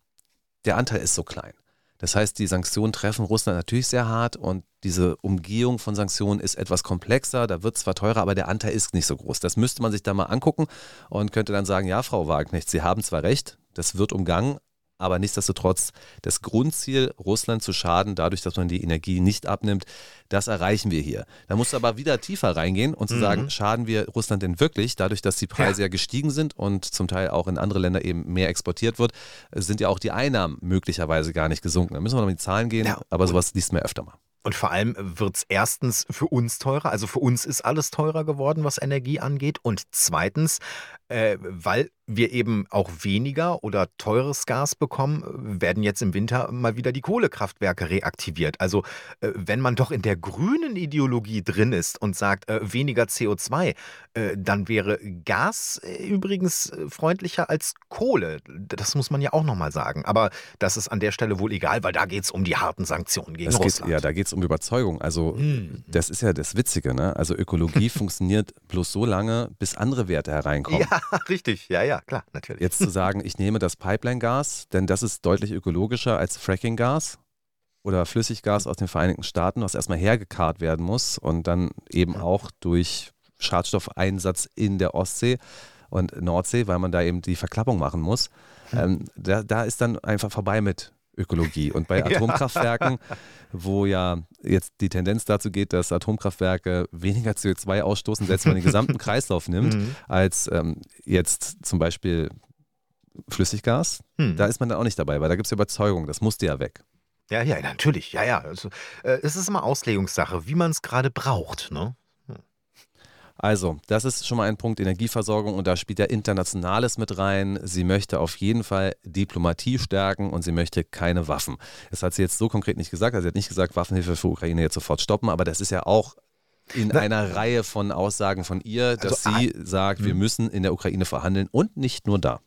der Anteil ist so klein. Das heißt, die Sanktionen treffen Russland natürlich sehr hart und diese Umgehung von Sanktionen ist etwas komplexer. Da wird zwar teurer, aber der Anteil ist nicht so groß. Das müsste man sich da mal angucken und könnte dann sagen, ja, Frau Wagenknecht, Sie haben zwar recht, das wird umgangen, aber nichtsdestotrotz das Grundziel, Russland zu schaden, dadurch, dass man die Energie nicht abnimmt, das erreichen wir hier. Da muss aber wieder tiefer reingehen und zu mhm. sagen, schaden wir Russland denn wirklich, dadurch, dass die Preise ja. ja gestiegen sind und zum Teil auch in andere Länder eben mehr exportiert wird, sind ja auch die Einnahmen möglicherweise gar nicht gesunken. Da müssen wir noch mit die Zahlen gehen, ja. aber sowas liest man öfter mal. Und vor allem wird es erstens für uns teurer, also für uns ist alles teurer geworden, was Energie angeht. Und zweitens Äh, weil wir eben auch weniger oder teures Gas bekommen, werden jetzt im Winter mal wieder die Kohlekraftwerke reaktiviert. Also äh, wenn man doch in der grünen Ideologie drin ist und sagt äh, weniger CO2, äh, dann wäre Gas äh, übrigens äh, freundlicher als Kohle. Das muss man ja auch nochmal sagen. Aber das ist an der Stelle wohl egal, weil da geht es um die harten Sanktionen gegen das Russland. Geht, ja, da geht es um Überzeugung. Also hm. das ist ja das Witzige. Ne? Also Ökologie funktioniert bloß so lange, bis andere Werte hereinkommen. Ja, richtig. Ja, ja klar, natürlich. Jetzt zu sagen, ich nehme das Pipeline-Gas, denn das ist deutlich ökologischer als Fracking-Gas oder Flüssiggas aus den Vereinigten Staaten, was erstmal hergekarrt werden muss und dann eben auch durch Schadstoffeinsatz in der Ostsee und Nordsee, weil man da eben die Verklappung machen muss. Ähm, da, da ist dann einfach vorbei mit Ökologie. Und bei Atomkraftwerken, ja. wo ja jetzt die Tendenz dazu geht, dass Atomkraftwerke weniger CO2 ausstoßen, selbst wenn man den gesamten Kreislauf nimmt, mhm. als ähm, jetzt zum Beispiel Flüssiggas, mhm. da ist man dann auch nicht dabei, weil da gibt es Überzeugung, das musste ja weg. Ja, ja, natürlich, ja, ja. Also, äh, es ist immer Auslegungssache, wie man es gerade braucht, ne? Also, das ist schon mal ein Punkt Energieversorgung und da spielt ja Internationales mit rein. Sie möchte auf jeden Fall Diplomatie stärken und sie möchte keine Waffen. Das hat sie jetzt so konkret nicht gesagt. Also sie hat nicht gesagt, Waffenhilfe für Ukraine jetzt sofort stoppen, aber das ist ja auch in Na, einer Reihe von Aussagen von ihr, dass also, sie ah, sagt, wir hm. müssen in der Ukraine verhandeln und nicht nur da.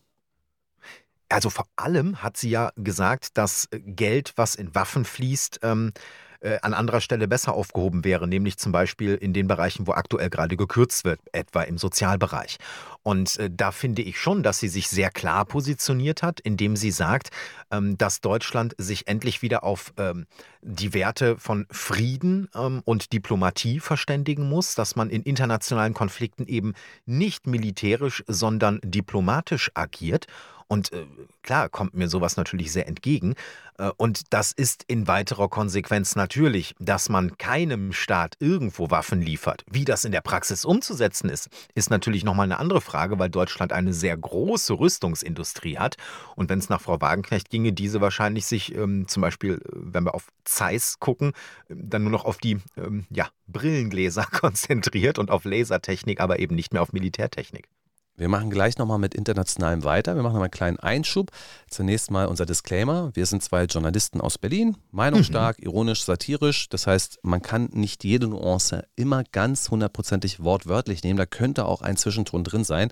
Also vor allem hat sie ja gesagt, dass Geld, was in Waffen fließt, ähm, äh, an anderer Stelle besser aufgehoben wäre, nämlich zum Beispiel in den Bereichen, wo aktuell gerade gekürzt wird, etwa im Sozialbereich. Und äh, da finde ich schon, dass sie sich sehr klar positioniert hat, indem sie sagt, ähm, dass Deutschland sich endlich wieder auf ähm, die Werte von Frieden ähm, und Diplomatie verständigen muss, dass man in internationalen Konflikten eben nicht militärisch, sondern diplomatisch agiert. Und äh, klar kommt mir sowas natürlich sehr entgegen. Äh, und das ist in weiterer Konsequenz natürlich, dass man keinem Staat irgendwo Waffen liefert. Wie das in der Praxis umzusetzen ist, ist natürlich nochmal eine andere Frage, weil Deutschland eine sehr große Rüstungsindustrie hat. Und wenn es nach Frau Wagenknecht ginge, diese wahrscheinlich sich ähm, zum Beispiel, äh, wenn wir auf Zeiss gucken, äh, dann nur noch auf die ähm, ja, Brillengläser konzentriert und auf Lasertechnik, aber eben nicht mehr auf Militärtechnik. Wir machen gleich nochmal mit Internationalem weiter. Wir machen nochmal einen kleinen Einschub. Zunächst mal unser Disclaimer. Wir sind zwei Journalisten aus Berlin, meinungsstark, mhm. ironisch, satirisch. Das heißt, man kann nicht jede Nuance immer ganz hundertprozentig wortwörtlich nehmen. Da könnte auch ein Zwischenton drin sein.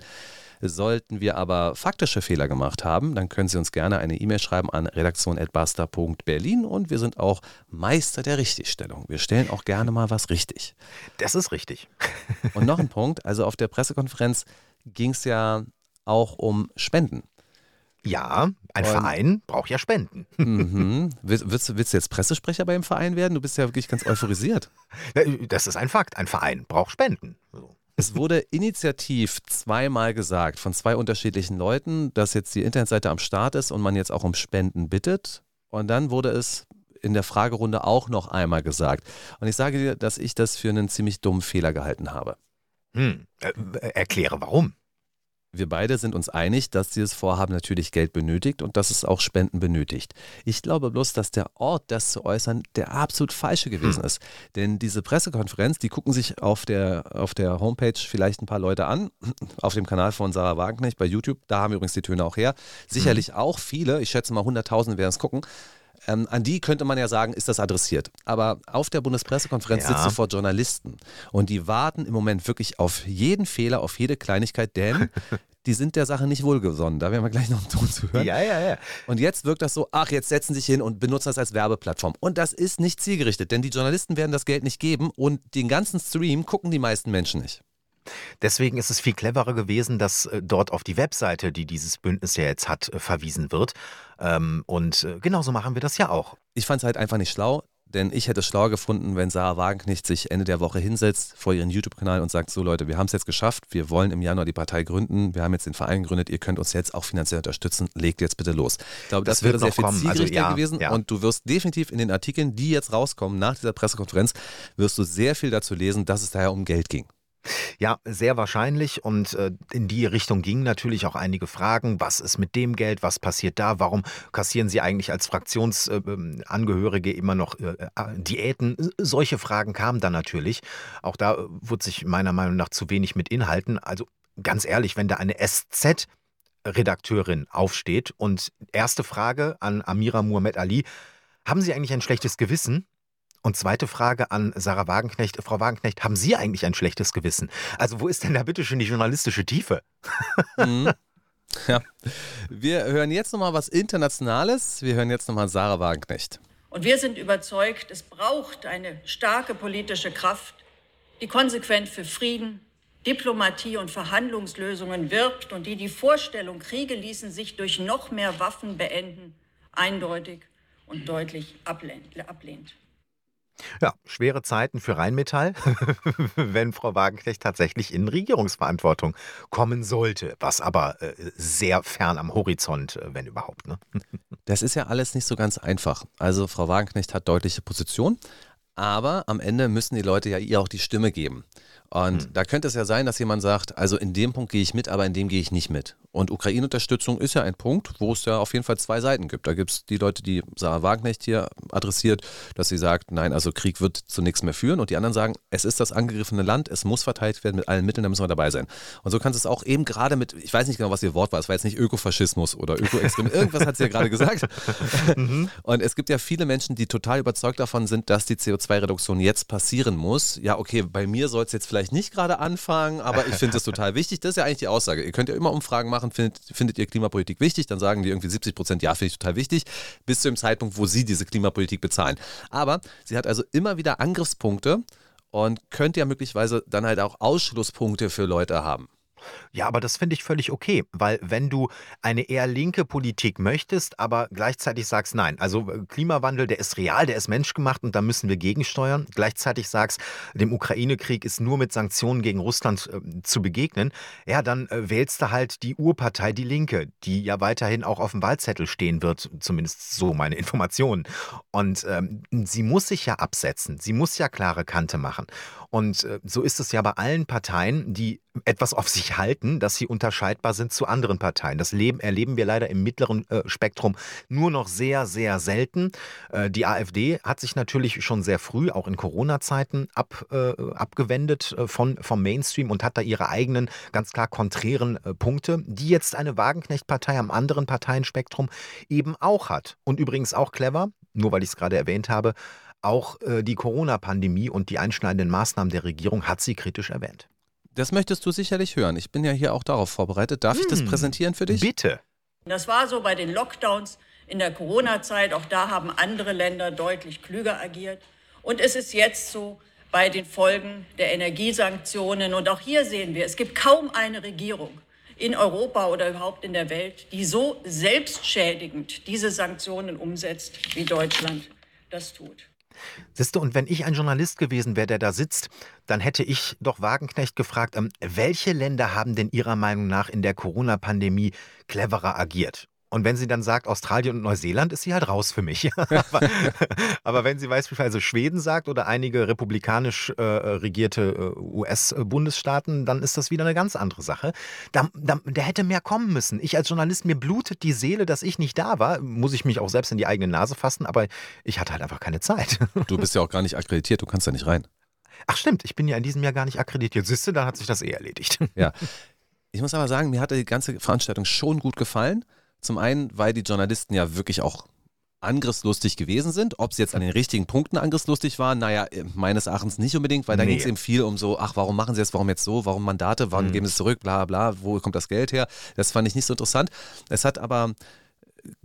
Sollten wir aber faktische Fehler gemacht haben, dann können Sie uns gerne eine E-Mail schreiben an redaktion.basta.berlin und wir sind auch Meister der Richtigstellung. Wir stellen auch gerne mal was richtig. Das ist richtig. Und noch ein Punkt, also auf der Pressekonferenz ging es ja auch um Spenden. Ja, ein Und, Verein braucht ja Spenden. Mhm. Willst, willst, du jetzt Pressesprecher beim Verein werden? Du bist ja wirklich ganz euphorisiert. Das ist ein Fakt. Ein Verein braucht Spenden. So. Es wurde initiativ zweimal gesagt von zwei unterschiedlichen Leuten, dass jetzt die Internetseite am Start ist und man jetzt auch um Spenden bittet. Und dann wurde es in der Fragerunde auch noch einmal gesagt. Und ich sage dir, dass ich das für einen ziemlich dummen Fehler gehalten habe. Hm, äh, erkläre warum. Wir beide sind uns einig, dass dieses Vorhaben natürlich Geld benötigt und dass es auch Spenden benötigt. Ich glaube bloß, dass der Ort, das zu äußern, der absolut falsche gewesen hm. ist. Denn diese Pressekonferenz, die gucken sich auf der, auf der Homepage vielleicht ein paar Leute an, auf dem Kanal von Sarah Wagenknecht bei YouTube. Da haben wir übrigens die Töne auch her. Sicherlich hm. auch viele, ich schätze mal 100.000 werden es gucken. Ähm, an die könnte man ja sagen, ist das adressiert. Aber auf der Bundespressekonferenz ja. sitzt du vor Journalisten und die warten im Moment wirklich auf jeden Fehler, auf jede Kleinigkeit, denn die sind der Sache nicht wohlgesonnen. Da werden wir gleich noch einen Ton zu hören. Ja, ja, ja. Und jetzt wirkt das so, ach, jetzt setzen sich hin und benutzen das als Werbeplattform. Und das ist nicht zielgerichtet, denn die Journalisten werden das Geld nicht geben und den ganzen Stream gucken die meisten Menschen nicht. Deswegen ist es viel cleverer gewesen, dass äh, dort auf die Webseite, die dieses Bündnis ja jetzt hat, äh, verwiesen wird. Ähm, und äh, genauso machen wir das ja auch. Ich fand es halt einfach nicht schlau. Denn ich hätte es schlauer gefunden, wenn Sarah Wagenknecht sich Ende der Woche hinsetzt vor ihren YouTube-Kanal und sagt: So, Leute, wir haben es jetzt geschafft. Wir wollen im Januar die Partei gründen. Wir haben jetzt den Verein gegründet. Ihr könnt uns jetzt auch finanziell unterstützen. Legt jetzt bitte los. Ich glaube, das, das wäre sehr viel also zielgerichter also, ja, gewesen. Ja. Und du wirst definitiv in den Artikeln, die jetzt rauskommen nach dieser Pressekonferenz, wirst du sehr viel dazu lesen, dass es daher um Geld ging. Ja, sehr wahrscheinlich. Und äh, in die Richtung gingen natürlich auch einige Fragen. Was ist mit dem Geld? Was passiert da? Warum kassieren Sie eigentlich als Fraktionsangehörige immer noch äh, äh, Diäten? Solche Fragen kamen dann natürlich. Auch da wurde sich meiner Meinung nach zu wenig mit Inhalten. Also ganz ehrlich, wenn da eine SZ Redakteurin aufsteht und erste Frage an Amira Muhammad Ali, haben Sie eigentlich ein schlechtes Gewissen? Und zweite Frage an Sarah Wagenknecht. Frau Wagenknecht, haben Sie eigentlich ein schlechtes Gewissen? Also wo ist denn da bitte schon die journalistische Tiefe? Mhm. Ja. Wir hören jetzt nochmal was Internationales. Wir hören jetzt nochmal Sarah Wagenknecht. Und wir sind überzeugt, es braucht eine starke politische Kraft, die konsequent für Frieden, Diplomatie und Verhandlungslösungen wirbt und die die Vorstellung, Kriege ließen sich durch noch mehr Waffen beenden, eindeutig und deutlich ablehnt. Ja, schwere Zeiten für Rheinmetall, wenn Frau Wagenknecht tatsächlich in Regierungsverantwortung kommen sollte, was aber äh, sehr fern am Horizont, äh, wenn überhaupt. Ne? Das ist ja alles nicht so ganz einfach. Also Frau Wagenknecht hat deutliche Position, aber am Ende müssen die Leute ja ihr auch die Stimme geben. Und hm. da könnte es ja sein, dass jemand sagt, also in dem Punkt gehe ich mit, aber in dem gehe ich nicht mit. Und Ukraine-Unterstützung ist ja ein Punkt, wo es ja auf jeden Fall zwei Seiten gibt. Da gibt es die Leute, die Sarah Wagenknecht hier adressiert, dass sie sagt, nein, also Krieg wird zu nichts mehr führen. Und die anderen sagen, es ist das angegriffene Land, es muss verteidigt werden mit allen Mitteln, da müssen wir dabei sein. Und so kannst du es auch eben gerade mit, ich weiß nicht genau, was ihr Wort war, es war jetzt nicht Ökofaschismus oder Ökoextremismus, irgendwas hat sie ja gerade gesagt. Mhm. Und es gibt ja viele Menschen, die total überzeugt davon sind, dass die CO2-Reduktion jetzt passieren muss. Ja, okay, bei mir soll es jetzt vielleicht nicht gerade anfangen, aber ich finde es total wichtig. Das ist ja eigentlich die Aussage. Ihr könnt ja immer Umfragen machen, findet, findet ihr Klimapolitik wichtig? Dann sagen die irgendwie 70 Prozent, ja, finde ich total wichtig, bis zu dem Zeitpunkt, wo sie diese Klimapolitik bezahlen. Aber sie hat also immer wieder Angriffspunkte und könnte ja möglicherweise dann halt auch Ausschlusspunkte für Leute haben. Ja, aber das finde ich völlig okay, weil wenn du eine eher linke Politik möchtest, aber gleichzeitig sagst, nein, also äh, Klimawandel, der ist real, der ist menschgemacht und da müssen wir gegensteuern, gleichzeitig sagst, dem Ukraine-Krieg ist nur mit Sanktionen gegen Russland äh, zu begegnen, ja, dann äh, wählst du halt die Urpartei, die Linke, die ja weiterhin auch auf dem Wahlzettel stehen wird, zumindest so meine Informationen. Und ähm, sie muss sich ja absetzen, sie muss ja klare Kante machen. Und äh, so ist es ja bei allen Parteien, die etwas auf sich halten, dass sie unterscheidbar sind zu anderen Parteien. Das Leben erleben wir leider im mittleren äh, Spektrum nur noch sehr, sehr selten. Äh, die AfD hat sich natürlich schon sehr früh, auch in Corona-Zeiten, ab, äh, abgewendet äh, von, vom Mainstream und hat da ihre eigenen, ganz klar konträren äh, Punkte, die jetzt eine Wagenknecht-Partei am anderen Parteienspektrum eben auch hat. Und übrigens auch clever, nur weil ich es gerade erwähnt habe, auch äh, die Corona-Pandemie und die einschneidenden Maßnahmen der Regierung hat sie kritisch erwähnt. Das möchtest du sicherlich hören. Ich bin ja hier auch darauf vorbereitet. Darf hm, ich das hm, präsentieren für dich? Bitte. Das war so bei den Lockdowns in der Corona-Zeit. Auch da haben andere Länder deutlich klüger agiert. Und es ist jetzt so bei den Folgen der Energiesanktionen. Und auch hier sehen wir, es gibt kaum eine Regierung in Europa oder überhaupt in der Welt, die so selbstschädigend diese Sanktionen umsetzt, wie Deutschland das tut. Siehst du, und wenn ich ein Journalist gewesen wäre, der da sitzt, dann hätte ich doch Wagenknecht gefragt, ähm, welche Länder haben denn Ihrer Meinung nach in der Corona-Pandemie cleverer agiert? Und wenn sie dann sagt Australien und Neuseeland, ist sie halt raus für mich. aber, aber, wenn sie beispielsweise Schweden sagt oder einige republikanisch äh, regierte äh, US-Bundesstaaten, dann ist das wieder eine ganz andere Sache. Da, da, der hätte mehr kommen müssen. Ich als Journalist, mir blutet die Seele, dass ich nicht da war. Muss ich mich auch selbst in die eigene Nase fassen, aber ich hatte halt einfach keine Zeit. Du bist ja auch gar nicht akkreditiert, du kannst ja nicht rein. Ach stimmt, ich bin ja in diesem Jahr gar nicht akkreditiert. Siehst du, dann hat sich das eh erledigt. Ja. Ich muss aber sagen, mir hat die ganze Veranstaltung schon gut gefallen. Zum einen, weil die Journalisten ja wirklich auch angriffslustig gewesen sind. Ob sie jetzt an den richtigen Punkten angriffslustig waren, naja, äh, meines Erachtens nicht unbedingt, weil da nee. ging es eben viel um so, ach, warum machen sie es, warum jetzt so, warum Mandate, warum mhm. geben sie es zurück, bla bla, wo kommt das Geld her? Das fand ich nicht so interessant. Es hat aber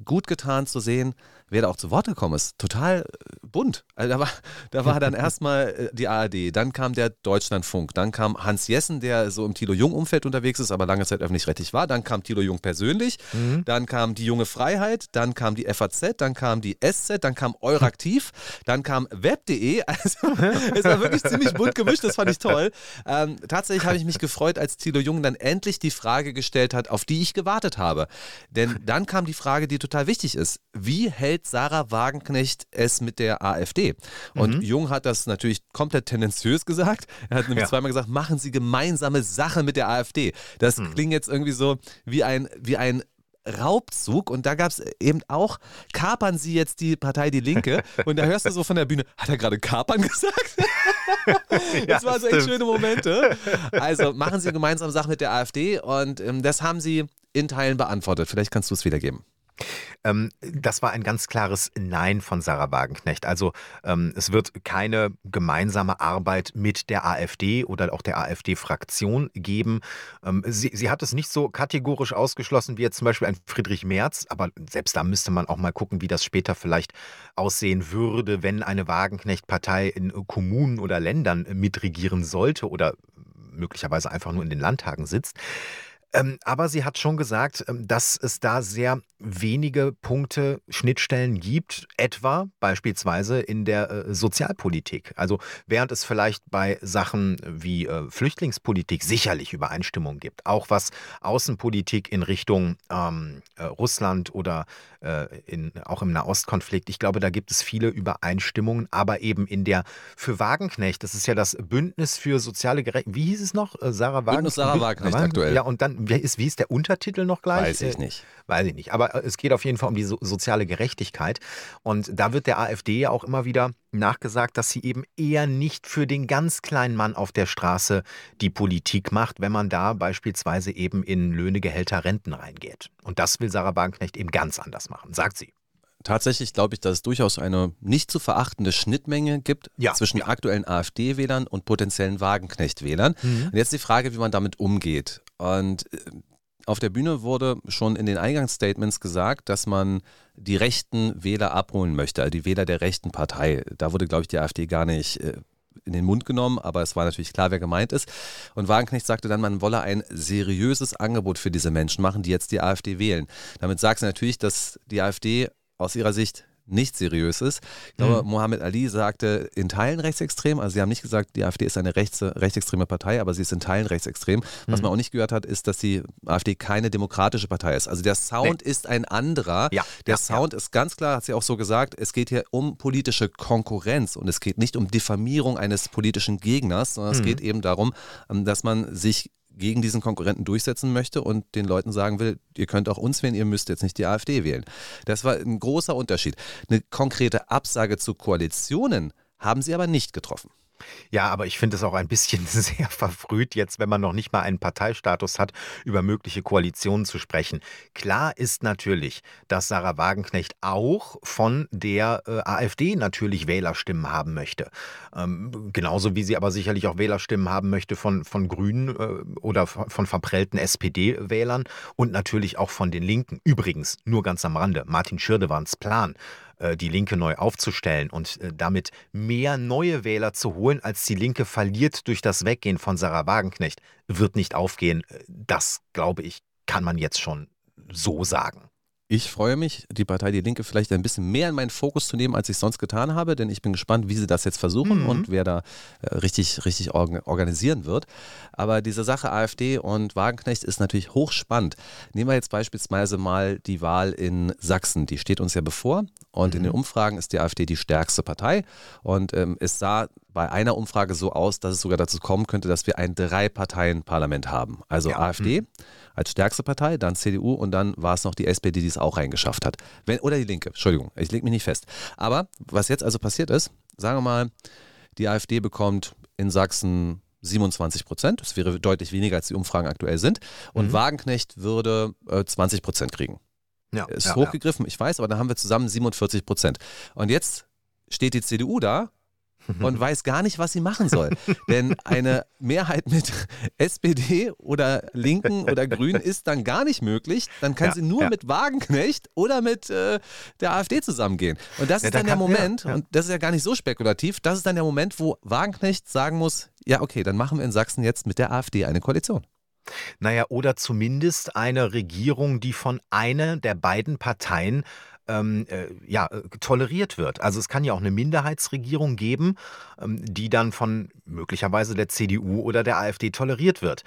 gut getan zu sehen, wer da auch zu Wort gekommen ist. Total äh, bunt. Also da, war, da war dann erstmal äh, die ARD, dann kam der Deutschlandfunk, dann kam Hans Jessen, der so im Thilo Jung-Umfeld unterwegs ist, aber lange Zeit öffentlich-rechtlich war, dann kam Thilo Jung persönlich, mhm. dann kam die Junge Freiheit, dann kam die FAZ, dann kam die SZ, dann kam Euraktiv, dann kam Web.de. Also es war wirklich ziemlich bunt gemischt, das fand ich toll. Ähm, tatsächlich habe ich mich gefreut, als Thilo Jung dann endlich die Frage gestellt hat, auf die ich gewartet habe. Denn dann kam die Frage, die total wichtig ist. Wie hält Sarah Wagenknecht es mit der AfD? Und mhm. Jung hat das natürlich komplett tendenziös gesagt. Er hat nämlich ja. zweimal gesagt, machen Sie gemeinsame Sache mit der AfD. Das mhm. klingt jetzt irgendwie so wie ein, wie ein Raubzug und da gab es eben auch, kapern sie jetzt die Partei Die Linke und da hörst du so von der Bühne, hat er gerade kapern gesagt? das ja, waren so echt schöne Momente. Also machen sie gemeinsam Sachen mit der AfD und ähm, das haben sie in Teilen beantwortet. Vielleicht kannst du es wiedergeben. Ähm, das war ein ganz klares Nein von Sarah Wagenknecht. Also ähm, es wird keine gemeinsame Arbeit mit der AfD oder auch der AfD-Fraktion geben. Ähm, sie, sie, hat es nicht so kategorisch ausgeschlossen wie jetzt zum Beispiel ein Friedrich Merz, aber selbst da müsste man auch mal gucken, wie das später vielleicht aussehen würde, wenn eine Wagenknecht-Partei in Kommunen oder Ländern mitregieren sollte oder möglicherweise einfach nur in den Landtagen sitzt. Ähm, aber sie hat schon gesagt, ähm, dass es da sehr wenige Punkte, Schnittstellen gibt, etwa beispielsweise in der äh, Sozialpolitik. Also während es vielleicht bei Sachen wie äh, Flüchtlingspolitik sicherlich Übereinstimmung gibt, auch was Außenpolitik in Richtung ähm, äh, Russland oder äh, in, auch im Nahostkonflikt, ich glaube, da gibt es viele Übereinstimmungen, aber eben in der für Wagenknecht, das ist ja das Bündnis für soziale Gerechtigkeit, wie hieß es noch? Äh, Sarah Wagenknecht? Bündnis Sarah Wagenknecht aktuell. Ja, und dann, ist, wie ist der Untertitel noch gleich? Weiß ich nicht. Weiß ich nicht. Aber es geht auf jeden Fall um die so soziale Gerechtigkeit. Und da wird der AfD ja auch immer wieder nachgesagt, dass sie eben eher nicht für den ganz kleinen Mann auf der Straße die Politik macht, wenn man da beispielsweise eben in Löhne, Gehälter, Renten reingeht. Und das will Sarah Wagenknecht eben ganz anders machen, sagt sie tatsächlich glaube ich, dass es durchaus eine nicht zu verachtende Schnittmenge gibt ja, zwischen ja. aktuellen AfD-Wählern und potenziellen Wagenknecht-Wählern. Mhm. Und jetzt die Frage, wie man damit umgeht. Und äh, auf der Bühne wurde schon in den Eingangsstatements gesagt, dass man die rechten Wähler abholen möchte, also die Wähler der rechten Partei. Da wurde, glaube ich, die AfD gar nicht äh, in den Mund genommen, aber es war natürlich klar, wer gemeint ist. Und Wagenknecht sagte dann, man wolle ein seriöses Angebot für diese Menschen machen, die jetzt die AfD wählen. Damit sagt sie natürlich, dass die AfD aus ihrer Sicht nicht seriös ist. Ich glaube, mhm. Mohammed Ali sagte in Teilen rechtsextrem. Also sie haben nicht gesagt, die AfD ist eine rechts, rechtsextreme Partei, aber sie ist in Teilen rechtsextrem. Was mhm. man auch nicht gehört hat, ist, dass die AfD keine demokratische Partei ist. Also der Sound nee. ist ein anderer. Ja. Der ja, Sound ja. ist ganz klar, hat sie auch so gesagt, es geht hier um politische Konkurrenz und es geht nicht um Diffamierung eines politischen Gegners, sondern mhm. es geht eben darum, ähm, dass man sich gegen diesen Konkurrenten durchsetzen möchte und den Leuten sagen will, ihr könnt auch uns wählen, ihr müsst jetzt nicht die AfD wählen. Das war ein großer Unterschied. Eine konkrete Absage zu Koalitionen haben sie aber nicht getroffen. Ja, aber ich finde es auch ein bisschen sehr verfrüht, jetzt, wenn man noch nicht mal einen Parteistatus hat, über mögliche Koalitionen zu sprechen. Klar ist natürlich, dass Sarah Wagenknecht auch von der äh, AfD natürlich Wählerstimmen haben möchte. Ähm, genauso wie sie aber sicherlich auch Wählerstimmen haben möchte von, von Grünen äh, oder von, von verprellten SPD-Wählern und natürlich auch von den Linken. Übrigens, nur ganz am Rande, Martin Schirdewands Plan, die Linke neu aufzustellen und äh, damit mehr neue Wähler zu holen, als die Linke verliert durch das Weggehen von Sarah Wagenknecht, wird nicht aufgehen. Äh, das, glaube ich, kann man jetzt schon so sagen. Ich freue mich, die Partei Die Linke vielleicht ein bisschen mehr in meinen Fokus zu nehmen, als ich sonst getan habe, denn ich bin gespannt, wie sie das jetzt versuchen mhm. und wer da äh, richtig, richtig organisieren wird. Aber diese Sache AfD und Wagenknecht ist natürlich hochspannend. Nehmen wir jetzt beispielsweise mal die Wahl in Sachsen. Die steht uns ja bevor und mhm. in den Umfragen ist die AfD die stärkste Partei. Und ähm, es sah bei einer Umfrage so aus, dass es sogar dazu kommen könnte, dass wir ein Drei-Parteien-Parlament haben. Also ja. AfD. Mhm als stärkste Partei, dann CDU und dann war es noch die SPD, die es auch reingeschafft hat. Wenn, oder die Linke, Entschuldigung, ich lege mich nicht fest. Aber was jetzt also passiert ist, sagen wir mal, die AfD bekommt in Sachsen 27 Prozent. Das wäre deutlich weniger, als die Umfragen aktuell sind. Und mhm. Wagenknecht würde äh, 20 Prozent kriegen. Ja, ist ja, hochgegriffen, ja. ich weiß, aber dann haben wir zusammen 47 Prozent. Und jetzt steht die CDU da und weiß gar nicht, was sie machen soll. Denn eine Mehrheit mit SPD oder Linken oder Grünen ist dann gar nicht möglich. Dann kann ja, sie nur ja. mit Wagenknecht oder mit äh, der AfD zusammengehen. Und das ja, ist dann der Moment, und das ist ja gar nicht so spekulativ, das ist dann der Moment, wo Wagenknecht sagen muss, ja okay, dann machen wir in Sachsen jetzt mit der AfD eine Koalition. Naja, oder zumindest eine Regierung, die von einer der beiden Parteien ähm, äh, ja, äh, toleriert wird. Also es kann ja auch eine Minderheitsregierung geben, ähm, die dann von möglicherweise der CDU oder der AfD toleriert wird.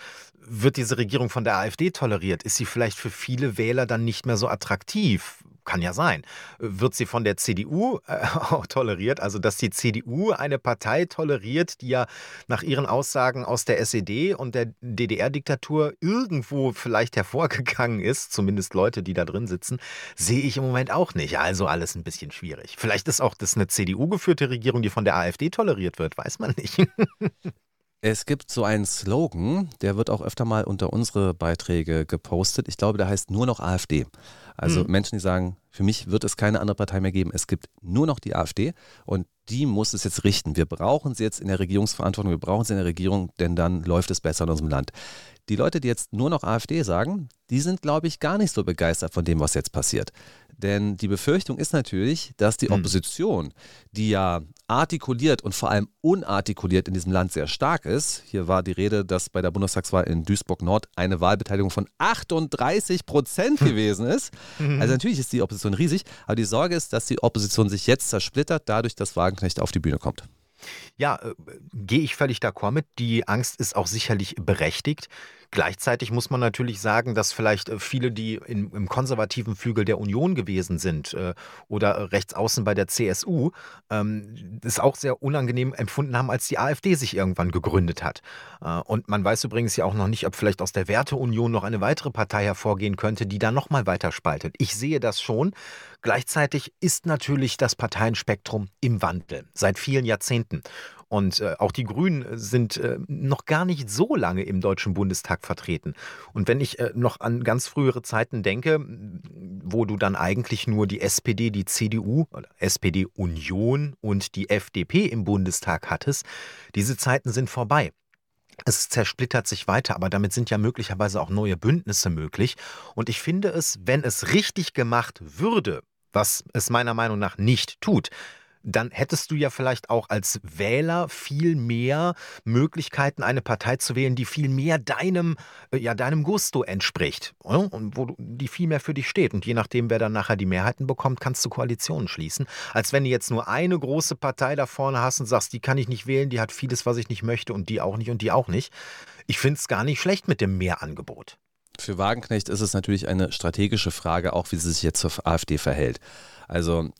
Wird diese Regierung von der AfD toleriert, ist sie vielleicht für viele Wähler dann nicht mehr so attraktiv kann ja sein. Wird sie von der CDU äh, auch toleriert? Also, dass die CDU eine Partei toleriert, die ja nach ihren Aussagen aus der SED und der DDR-Diktatur irgendwo vielleicht hervorgegangen ist, zumindest Leute, die da drin sitzen, sehe ich im Moment auch nicht. Also alles ein bisschen schwierig. Vielleicht ist auch das eine CDU-geführte Regierung, die von der AfD toleriert wird, weiß man nicht. Es gibt so einen Slogan, der wird auch öfter mal unter unsere Beiträge gepostet. Ich glaube, der heißt nur noch AfD. Also mhm. Menschen, die sagen, für mich wird es keine andere Partei mehr geben. Es gibt nur noch die AfD und die muss es jetzt richten. Wir brauchen sie jetzt in der Regierungsverantwortung, wir brauchen sie in der Regierung, denn dann läuft es besser in unserem Land. Die Leute, die jetzt nur noch AfD sagen, die sind, glaube ich, gar nicht so begeistert von dem, was jetzt passiert. Denn die Befürchtung ist natürlich, dass die hm. Opposition, die ja artikuliert und vor allem unartikuliert in diesem Land sehr stark ist, hier war die Rede, dass bei der Bundestagswahl in Duisburg Nord eine Wahlbeteiligung von 38 Prozent hm. gewesen ist. Mhm. Also natürlich ist die Opposition riesig, aber die Sorge ist, dass die Opposition sich jetzt zersplittert, dadurch, dass Wagenknecht auf die Bühne kommt. Ja, äh, gehe ich völlig d'accord mit. Die Angst ist auch sicherlich berechtigt. Gleichzeitig muss man natürlich sagen, dass vielleicht äh, viele, die in, im konservativen Flügel der Union gewesen sind äh, oder rechts außen bei der CSU, ähm, es auch sehr unangenehm empfunden haben, als die AfD sich irgendwann gegründet hat. Äh, und man weiß übrigens ja auch noch nicht, ob vielleicht aus der Werteunion noch eine weitere Partei hervorgehen könnte, die dann nochmal weiter spaltet. Ich sehe das schon. Gleichzeitig ist natürlich das Parteienspektrum im Wandel seit vielen Jahrzehnten. Und äh, auch die Grünen sind äh, noch gar nicht so lange im Deutschen Bundestag vertreten. Und wenn ich äh, noch an ganz frühere Zeiten denke, wo du dann eigentlich nur die SPD, die CDU, SPD Union und die FDP im Bundestag hattest, diese Zeiten sind vorbei. Es zersplittert sich weiter, aber damit sind ja möglicherweise auch neue Bündnisse möglich. Und ich finde es, wenn es richtig gemacht würde, was es meiner Meinung nach nicht tut, dann hättest du ja vielleicht auch als Wähler viel mehr Möglichkeiten, eine Partei zu wählen, die viel mehr deinem, äh, ja, deinem Gusto entspricht und wo die viel mehr für dich steht. Und je nachdem, wer dann nachher die Mehrheiten bekommt, kannst du Koalitionen schließen. Als wenn du jetzt nur eine große Partei da vorne hast und sagst, die kann ich nicht wählen, die hat vieles, was ich nicht möchte und die auch nicht und die auch nicht. Ich finde es gar nicht schlecht mit dem Mehrangebot. Für Wagenknecht ist es natürlich eine strategische Frage, auch wie sie sich jetzt zur AfD verhält. Also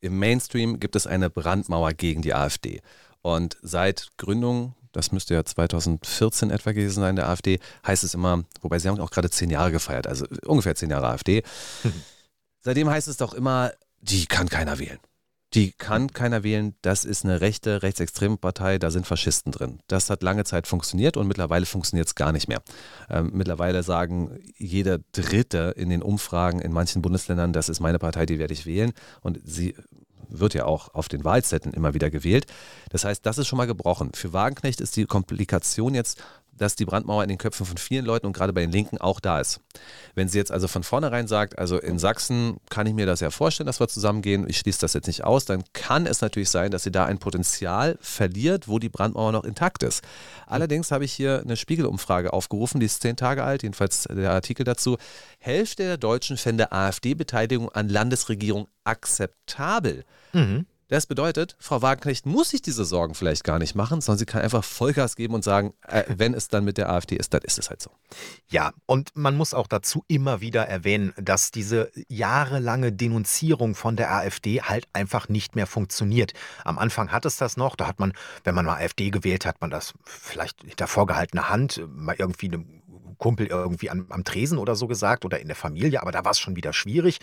im Mainstream gibt es eine Brandmauer gegen die AfD. Und seit Gründung, das müsste ja 2014 etwa gewesen sein, der AfD, heißt es immer, wobei sie haben auch gerade zehn Jahre gefeiert, also ungefähr zehn Jahre AfD. Seitdem heißt es doch immer, die kann keiner wählen. Die kann keiner wählen. Das ist eine rechte, rechtsextreme Partei. Da sind Faschisten drin. Das hat lange Zeit funktioniert und mittlerweile funktioniert es gar nicht mehr. Ähm, mittlerweile sagen jeder Dritte in den Umfragen in manchen Bundesländern, das ist meine Partei, die werde ich wählen. Und sie wird ja auch auf den Wahlzetteln immer wieder gewählt. Das heißt, das ist schon mal gebrochen. Für Wagenknecht ist die Komplikation jetzt dass die Brandmauer in den Köpfen von vielen Leuten und gerade bei den Linken auch da ist. Wenn sie jetzt also von vornherein sagt, also in Sachsen kann ich mir das ja vorstellen, dass wir zusammengehen, ich schließe das jetzt nicht aus, dann kann es natürlich sein, dass sie da ein Potenzial verliert, wo die Brandmauer noch intakt ist. Allerdings habe ich hier eine Spiegelumfrage aufgerufen, die ist zehn Tage alt, jedenfalls der Artikel dazu. Hälfte der Deutschen fände AfD-Beteiligung an Landesregierung akzeptabel. Mhm. Das bedeutet, Frau Wagenknecht muss sich diese Sorgen vielleicht gar nicht machen, sondern sie kann einfach Vollgas geben und sagen, äh, wenn es dann mit der AfD ist, dann ist es halt so. Ja, und man muss auch dazu immer wieder erwähnen, dass diese jahrelange Denunzierung von der AfD halt einfach nicht mehr funktioniert. Am Anfang hat es das noch, da hat man, wenn man mal AfD gewählt hat, man das vielleicht hinter vorgehaltener Hand mal irgendwie einem Kumpel irgendwie am, am Tresen oder so gesagt oder in der Familie, aber da war es schon wieder schwierig.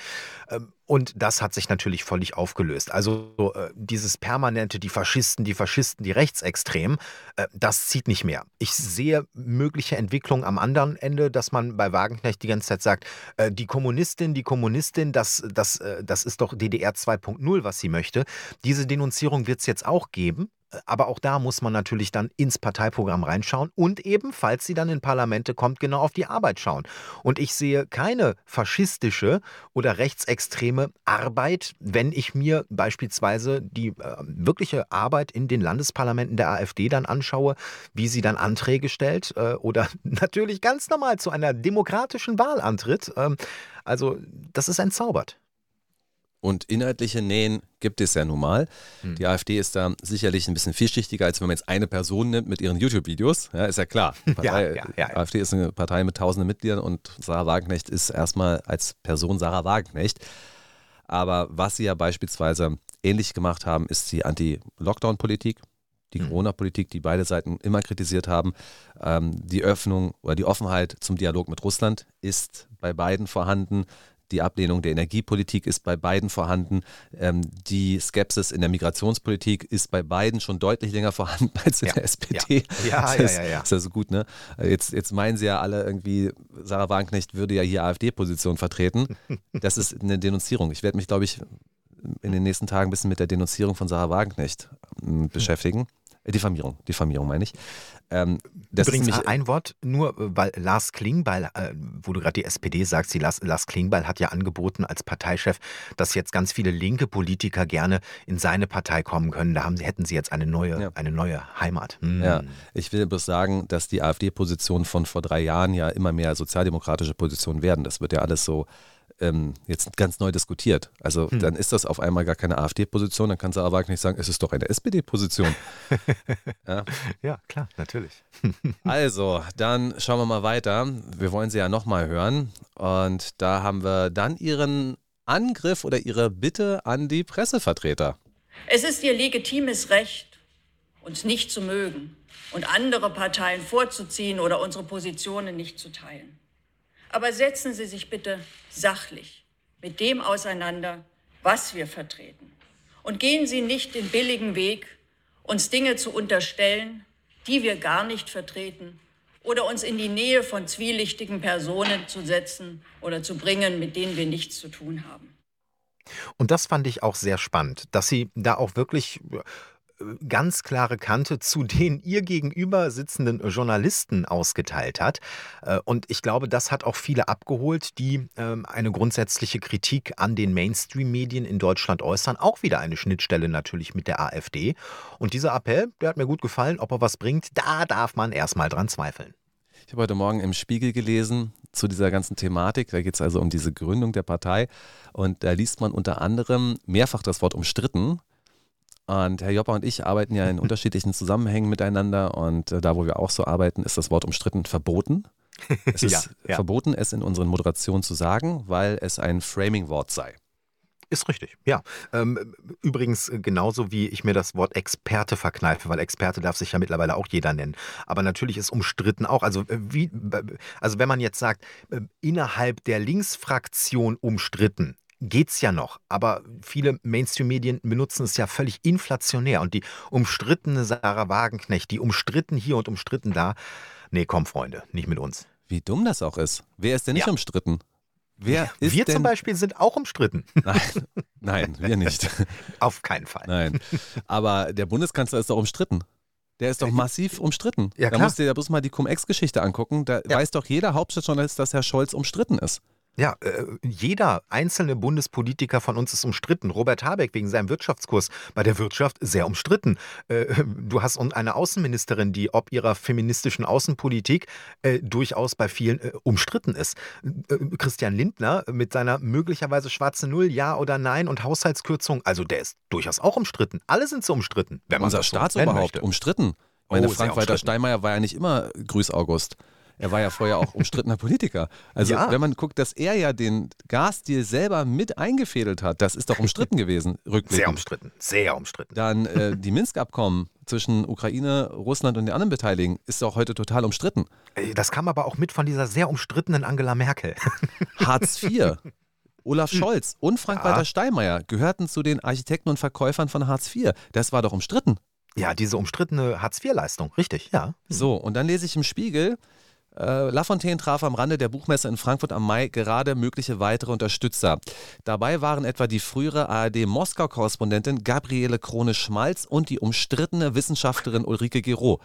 Ähm, und das hat sich natürlich völlig aufgelöst. Also äh, dieses permanente, die Faschisten, die Faschisten, die Rechtsextremen, äh, das zieht nicht mehr. Ich sehe mögliche Entwicklungen am anderen Ende, dass man bei Wagenknecht die ganze Zeit sagt, äh, die Kommunistin, die Kommunistin, das, das, das ist doch DDR 2.0, was sie möchte. Diese Denunzierung wird es jetzt auch geben. Aber auch da muss man natürlich dann ins Parteiprogramm reinschauen und eben, falls sie dann in Parlamente kommt, genau auf die Arbeit schauen. Und ich sehe keine faschistische oder rechtsextreme Arbeit, wenn ich mir beispielsweise die äh, wirkliche Arbeit in den Landesparlamenten der AfD dann anschaue, wie sie dann Anträge stellt äh, oder natürlich ganz normal zu einer demokratischen Wahl antritt. Ähm, also das ist entzaubert. Und inhaltliche Nähen gibt es ja nun mal. Hm. Die AfD ist da sicherlich ein bisschen vielschichtiger, als wenn man jetzt eine Person nimmt mit ihren YouTube-Videos. Ja, ist ja klar. Partei, ja, ja, AfD ist eine Partei mit tausenden Mitgliedern und Sarah Wagenknecht ist erstmal als Person Sarah Wagenknecht. Aber was sie ja beispielsweise ähnlich gemacht haben, ist die Anti-Lockdown-Politik, die mhm. Corona-Politik, die beide Seiten immer kritisiert haben. Ähm, die Öffnung oder die Offenheit zum Dialog mit Russland ist bei beiden vorhanden. Die Ablehnung der Energiepolitik ist bei beiden vorhanden. Ähm, die Skepsis in der Migrationspolitik ist bei beiden schon deutlich länger vorhanden als in ja, der SPD. Ja, ja, das ja, ja, ja. Ist ja so gut, ne? Jetzt, jetzt meinen sie ja alle irgendwie, Sarah Wagenknecht würde ja hier AfD-Position vertreten. Das ist eine Denunzierung. Ich werde mich, glaube ich, in den nächsten Tagen ein bisschen mit der Denunzierung von Sarah Wagenknecht hm, beschäftigen. Diffamierung, Diffamierung meine ich. Ähm, Übrigens ein Wort, nur äh, weil Lars Klingbeil, äh, wo du gerade die SPD sagst, die Lars, Lars Klingbeil hat ja angeboten als Parteichef, dass jetzt ganz viele linke Politiker gerne in seine Partei kommen können. Da haben hätten sie jetzt eine neue, ja. eine neue Heimat. Hm. Ja, ich will bloß sagen, dass die AfD-Positionen von vor drei Jahren ja immer mehr sozialdemokratische Positionen werden. Das wird ja alles so ähm, jetzt ganz neu diskutiert. Also hm. dann ist das auf einmal gar keine AfD-Position, dann kann Sarah Wagner nicht sagen, es ist doch eine SPD-Position. ja. ja. klar, natürlich. also, dann schauen wir mal weiter. Wir wollen sie ja nochmal hören. Und da haben wir dann ihren Angriff oder ihre Bitte an die Pressevertreter. Es ist ihr legitimes Recht, uns nicht zu mögen und andere Parteien vorzuziehen oder unsere Positionen nicht zu teilen. Aber setzen Sie sich bitte sachlich mit dem auseinander, was wir vertreten. Und gehen Sie nicht den billigen Weg, uns Dinge zu unterstellen, die wir gar nicht vertreten oder uns in die Nähe von zwielichtigen Personen zu setzen oder zu bringen, mit denen wir nichts zu tun haben. Und das fand ich auch sehr spannend, dass Sie da auch wirklich ganz klare Kante zu den ihr gegenüber sitzenden Journalisten ausgeteilt hat. Äh, und ich glaube, das hat auch viele abgeholt, die ähm, eine grundsätzliche Kritik an den Mainstream-Medien in Deutschland äußern. Auch wieder eine Schnittstelle natürlich mit der AfD. Und dieser Appell, der hat mir gut gefallen. Ob er was bringt, da darf man erstmal dran zweifeln. Ich habe heute Morgen im Spiegel gelesen zu dieser ganzen Thematik. Da geht es also um diese Gründung der Partei. Und da liest man unter anderem mehrfach das Wort umstritten. Und Herr Joppa und ich arbeiten ja in unterschiedlichen Zusammenhängen miteinander und äh, da, wo wir auch so arbeiten, ist das Wort umstritten verboten. Es ist ja, ja. verboten, es in unseren Moderationen zu sagen, weil es ein Framing-Wort sei. Ist richtig, ja. Ähm, übrigens genauso wie ich mir das Wort Experte verkneife, weil Experte darf sich ja mittlerweile auch jeder nennen. Aber natürlich ist umstritten auch. Also, äh, wie, also wenn man jetzt sagt, äh, innerhalb der Linksfraktion umstritten, geht's ja noch, aber viele Mainstream-Medien benutzen es ja völlig inflationär und die umstrittene Sarah Wagenknecht, die umstritten hier und umstritten da. Nee, komm, Freunde, nicht mit uns. Wie dumm das auch ist. Wer ist denn nicht ja. umstritten? Wer ist wir denn? zum Beispiel sind auch umstritten. Nein, nein, wir nicht. Auf keinen Fall. Nein. Aber der Bundeskanzler ist doch umstritten. Der ist doch massiv umstritten. Ja, da musst du dir ja bloß mal die Cum-Ex-Geschichte angucken. Da ja. weiß doch jeder Hauptstadtjournalist, dass Herr Scholz umstritten ist. Ja, äh, jeder einzelne Bundespolitiker von uns ist umstritten. Robert Habeck wegen seinem Wirtschaftskurs bei der Wirtschaft sehr umstritten. Äh, du hast eine Außenministerin, die ob ihrer feministischen Außenpolitik äh, durchaus bei vielen umstritten ist. Christian Lindner mit seiner möglicherweise schwarze Null, ja oder nein und Haushaltskürzung, also der ist durchaus auch umstritten. Alle sind so umstritten. Unser Staatsoberhaupt umstritten. Meine oh, Frank-Walter Steinmeier war ja nicht immer Grüß August. Er war ja vorher auch umstrittener Politiker. Also ja. wenn man guckt, dass er ja den Gasdeal selber mit eingefädelt hat, das ist doch umstritten gewesen, rückblickend. Sehr umstritten, sehr umstritten. Dann äh, die Minsk-Abkommen zwischen Ukraine, Russland und den anderen Beteiligten ist doch heute total umstritten. Das kam aber auch mit von dieser sehr umstrittenen Angela Merkel. Hartz IV. Olaf hm. Scholz und Frank-Walter ja. Steinmeier gehörten zu den Architekten und Verkäufern von Hartz IV. Das war doch umstritten. Ja, diese umstrittene Hartz-IV-Leistung, richtig, ja. So, und dann lese ich im Spiegel, äh, Lafontaine traf am Rande der Buchmesse in Frankfurt am Mai gerade mögliche weitere Unterstützer. Dabei waren etwa die frühere ARD-Moskau-Korrespondentin Gabriele Krone-Schmalz und die umstrittene Wissenschaftlerin Ulrike Gero.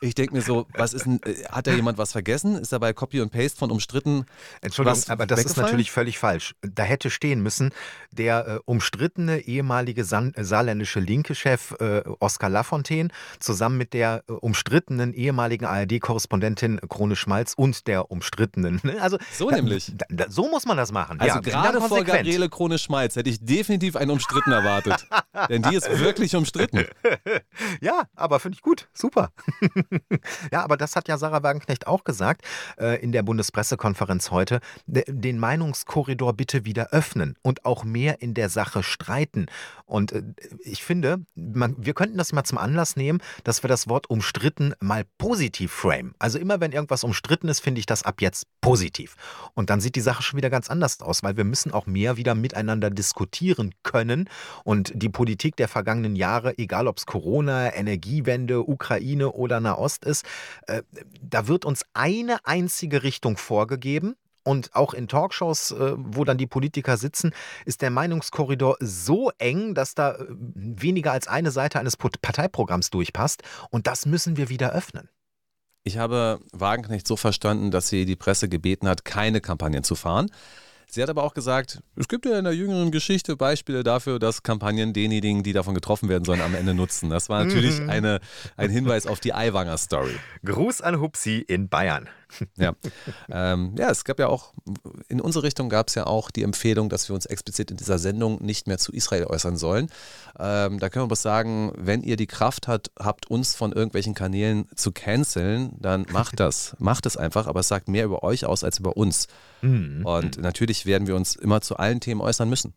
Ich denke mir so, was ist denn, äh, hat da jemand was vergessen? Ist dabei Copy und Paste von umstritten? Entschuldigung, aber das ist natürlich völlig falsch. Da hätte stehen müssen, der äh, umstrittene ehemalige San äh, saarländische Linke-Chef äh, Oskar Lafontaine zusammen mit der äh, umstrittenen ehemaligen ARD-Korrespondentin Krone Schmalz und der umstrittenen. Ne? Also, so nämlich. Da, da, so muss man das machen. Also ja, gerade vor Gabriele Krone Schmalz hätte ich definitiv einen umstritten erwartet. Denn die ist wirklich umstritten. ja, aber finde ich gut. Super. ja, aber das hat ja Sarah Wagenknecht auch gesagt äh, in der Bundespressekonferenz heute. Den Meinungskorridor bitte wieder öffnen und auch mehr in der Sache streiten. Und äh, ich finde, man, wir könnten das mal zum Anlass nehmen, dass wir das Wort umstritten mal positiv frame. Also immer wenn irgendwas umstritten ist, finde ich das ab jetzt positiv. Und dann sieht die Sache schon wieder ganz anders aus, weil wir müssen auch mehr wieder miteinander diskutieren können. Und die Politik der vergangenen Jahre, egal ob es Corona, Energiewende, Ukraine oder Nahost ist, äh, da wird uns eine einzige Richtung vorgegeben. Und auch in Talkshows, äh, wo dann die Politiker sitzen, ist der Meinungskorridor so eng, dass da äh, weniger als eine Seite eines Parteiprogramms durchpasst. Und das müssen wir wieder öffnen. Ich habe Wagenknecht so verstanden, dass sie die Presse gebeten hat, keine Kampagnen zu fahren. Sie hat aber auch gesagt, es gibt ja in der jüngeren Geschichte Beispiele dafür, dass Kampagnen denjenigen, die davon getroffen werden sollen, am Ende nutzen. Das war natürlich mhm. eine, ein Hinweis auf die Aiwanger-Story. Gruß an Hupsi in Bayern. Ja. Ähm, ja, es gab ja auch, in unsere Richtung gab es ja auch die Empfehlung, dass wir uns explizit in dieser Sendung nicht mehr zu Israel äußern sollen. Ähm, da können wir bloß sagen, wenn ihr die Kraft hat, habt, uns von irgendwelchen Kanälen zu canceln, dann macht das. macht es einfach, aber es sagt mehr über euch aus als über uns. Mhm. Und natürlich werden wir uns immer zu allen Themen äußern müssen.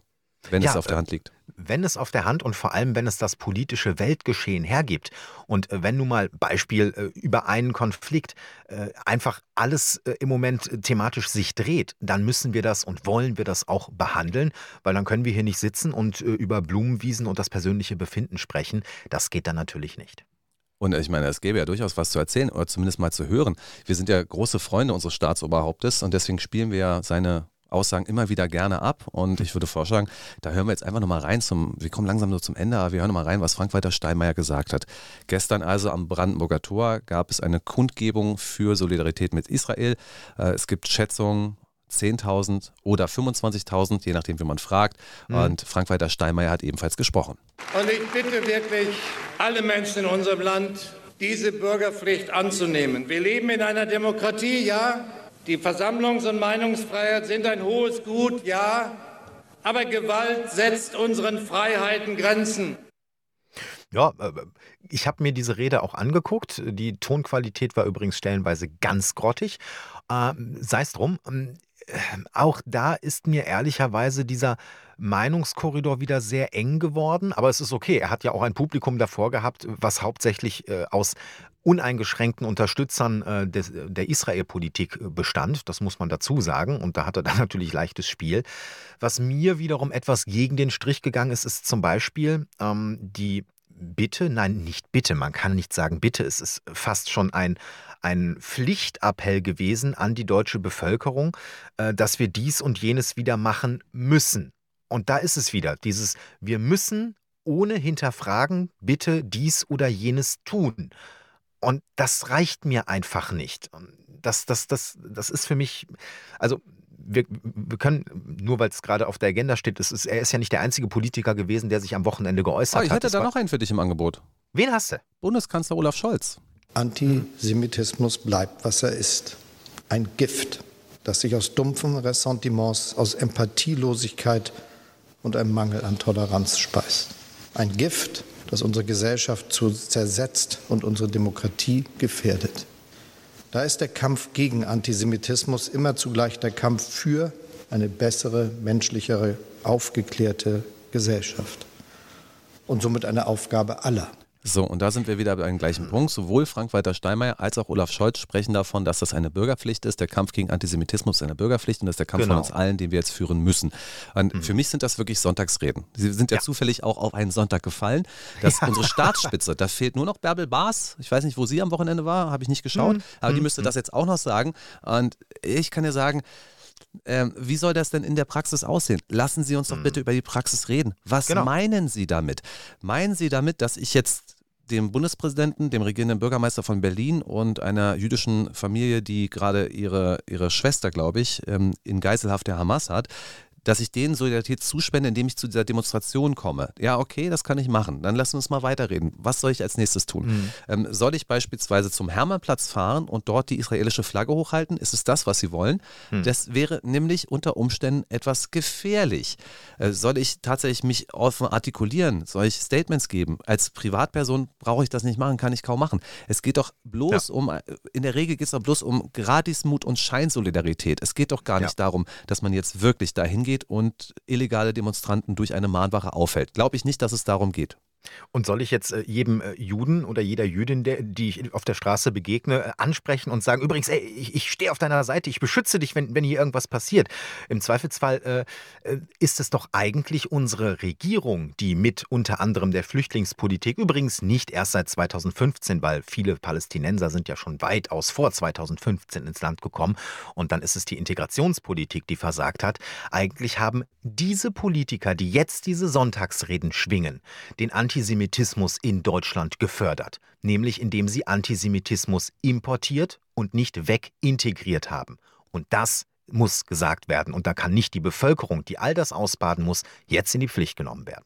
Wenn ja, es auf der Hand liegt. Wenn es auf der Hand und vor allem, wenn es das politische Weltgeschehen hergibt. Und äh, wenn nun mal Beispiel äh, über einen Konflikt äh, einfach alles im Moment thematisch sich dreht, dann müssen wir das und wollen wir das auch behandeln, weil dann können wir hier nicht sitzen und über Blumenwiesen und das persönliche Befinden sprechen. Das geht dann natürlich nicht. Und ich meine, es gäbe ja durchaus was zu erzählen oder zumindest mal zu hören. Wir sind ja große Freunde unseres Staatsoberhauptes und deswegen spielen wir ja seine Aussagen immer wieder gerne ab. Und ich würde vorschlagen, da hören wir jetzt einfach nochmal rein zum, wir kommen langsam nur zum Ende, aber wir hören nochmal rein, was Frank-Walter Steinmeier gesagt hat. Gestern also am Brandenburger Tor gab es eine Kundgebung für Solidarität mit Israel. Äh, es gibt Schätzungen, 10.000 oder 25.000, je nachdem, wie man fragt. Mhm. Und Frank-Walter Steinmeier hat ebenfalls gesprochen. Und ich bitte wirklich alle Menschen in unserem Land, diese Bürgerpflicht anzunehmen. Wir leben in einer Demokratie, ja, die Versammlungs- und Meinungsfreiheit sind ein hohes Gut, ja, aber Gewalt setzt unseren Freiheiten Grenzen. Ja, äh, ich habe mir diese Rede auch angeguckt. Die Tonqualität war übrigens stellenweise ganz grottig. Ähm, sei es drum. Ähm, auch da ist mir ehrlicherweise dieser Meinungskorridor wieder sehr eng geworden. Aber es ist okay. Er hat ja auch ein Publikum davor gehabt, was hauptsächlich äh, aus uneingeschränkten Unterstützern äh, des, der Israel-Politik äh, bestand. Das muss man dazu sagen. Und da hat er dann natürlich leichtes Spiel. Was mir wiederum etwas gegen den Strich gegangen ist, ist zum Beispiel ähm, die Bitte, nein, nicht Bitte, man kann nicht sagen Bitte, es ist fast schon ein, ein Pflichtappell gewesen an die deutsche Bevölkerung, äh, dass wir dies und jenes wieder machen müssen. Und da ist es wieder, dieses wir müssen ohne hinterfragen bitte dies oder jenes tun. Und das reicht mir einfach nicht. Das, das, das, das ist für mich, also wir, wir können, nur weil es gerade auf der Agenda steht, ist, er ist ja nicht der einzige Politiker gewesen, der sich am Wochenende geäußert hat. Oh, ich hätte hat. da noch einen für dich im Angebot. Wen hast du? Bundeskanzler Olaf Scholz. Antisemitismus bleibt, was er ist. Ein Gift, das sich aus dumpfen Ressentiments, aus Empathielosigkeit und einem Mangel an Toleranz speist. Ein Gift, das unsere Gesellschaft zersetzt und unsere Demokratie gefährdet. Da ist der Kampf gegen Antisemitismus immer zugleich der Kampf für eine bessere, menschlichere, aufgeklärte Gesellschaft und somit eine Aufgabe aller. So, und da sind wir wieder beim gleichen Punkt. Sowohl Frank-Walter Steinmeier als auch Olaf Scholz sprechen davon, dass das eine Bürgerpflicht ist. Der Kampf gegen Antisemitismus ist eine Bürgerpflicht und das ist der Kampf genau. von uns allen, den wir jetzt führen müssen. Und mhm. für mich sind das wirklich Sonntagsreden. Sie sind ja, ja, zufällig auch auf einen Sonntag gefallen. Dass ja. unsere Staatsspitze, da fehlt nur noch Bärbel Baas. Ich weiß nicht, wo sie am Wochenende war, habe ich nicht geschaut. Mhm. Aber die mhm. müsste mhm. das jetzt auch noch sagen. Und ich kann dir sagen, ähm, wie soll das denn in der Praxis aussehen? Lassen Sie uns doch bitte mhm. über die Praxis reden. Was genau. meinen Sie damit? Meinen Sie damit, dass ich jetzt dem Bundespräsidenten, dem regierenden Bürgermeister von Berlin und einer jüdischen Familie, die gerade ihre, ihre Schwester, glaube ich, ähm, in Geiselhaft der Hamas hat, dass ich denen Solidarität zuspende, indem ich zu dieser Demonstration komme. Ja, okay, das kann ich machen. Dann lassen wir uns mal weiterreden. Was soll ich als nächstes tun? Mhm. Ähm, soll ich beispielsweise zum Hermannplatz fahren und dort die israelische Flagge hochhalten? Ist es das, was sie wollen? Mhm. Das wäre nämlich unter Umständen etwas gefährlich. Äh, soll ich tatsächlich mich offen artikulieren? Soll ich Statements geben? Als Privatperson brauche ich das nicht machen, kann ich kaum machen. Es geht doch bloß ja. um, äh, in der Regel geht es doch bloß um Gratismut und Scheinsolidarität. Es geht doch gar nicht ja. darum, dass man jetzt wirklich dahin geht und illegale Demonstranten durch eine Mahnwache aufhält. Glaube ich nicht, dass es darum geht. Und soll ich jetzt äh, jedem äh, Juden oder jeder Jüdin, der, die ich auf der Straße begegne, äh, ansprechen und sagen, übrigens, ey, ich, ich stehe auf deiner Seite, ich beschütze dich, wenn, wenn hier irgendwas passiert. Im Zweifelsfall äh, ist es doch eigentlich unsere Regierung, die mit unter anderem der Flüchtlingspolitik, übrigens nicht erst seit 2015, weil viele Palästinenser sind ja schon weitaus vor 2015 ins Land gekommen und dann ist es die Integrationspolitik, die versagt hat. Eigentlich haben diese Politiker, die jetzt diese Sonntagsreden schwingen, den Anti Antisemitismus in Deutschland gefördert, nämlich indem sie Antisemitismus importiert und nicht wegintegriert haben. Und das muss gesagt werden. Und da kann nicht die Bevölkerung, die all das ausbaden muss, jetzt in die Pflicht genommen werden.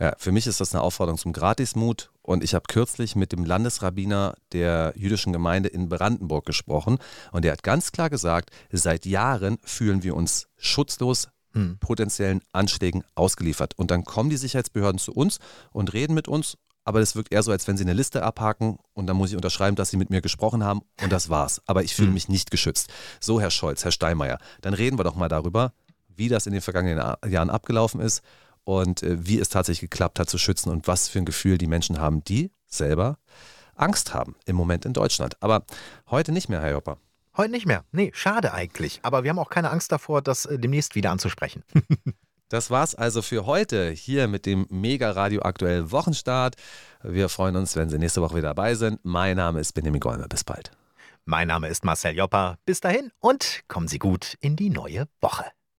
Ja, für mich ist das eine Aufforderung zum Gratismut. Und ich habe kürzlich mit dem Landesrabbiner der jüdischen Gemeinde in Brandenburg gesprochen. Und der hat ganz klar gesagt, seit Jahren fühlen wir uns schutzlos, hm. potenziellen Anschlägen ausgeliefert. Und dann kommen die Sicherheitsbehörden zu uns und reden mit uns, aber das wirkt eher so, als wenn sie eine Liste abhaken und dann muss ich unterschreiben, dass sie mit mir gesprochen haben und das war's. Aber ich fühle hm. mich nicht geschützt. So, Herr Scholz, Herr Steinmeier, dann reden wir doch mal darüber, wie das in den vergangenen Jahren abgelaufen ist und äh, wie es tatsächlich geklappt hat zu schützen und was für ein Gefühl die Menschen haben, die selber Angst haben im Moment in Deutschland. Aber heute nicht mehr, Herr Jopper. Heute nicht mehr. Nee, schade eigentlich. Aber wir haben auch keine Angst davor, das äh, demnächst wieder anzusprechen. Das war's also für heute hier mit dem Mega Radio Aktuell Wochenstart. Wir freuen uns, wenn Sie nächste Woche wieder dabei sind. Mein Name ist Benjamin Golmer. Bis bald. Mein Name ist Marcel Joppa. Bis dahin und kommen Sie gut in die neue Woche.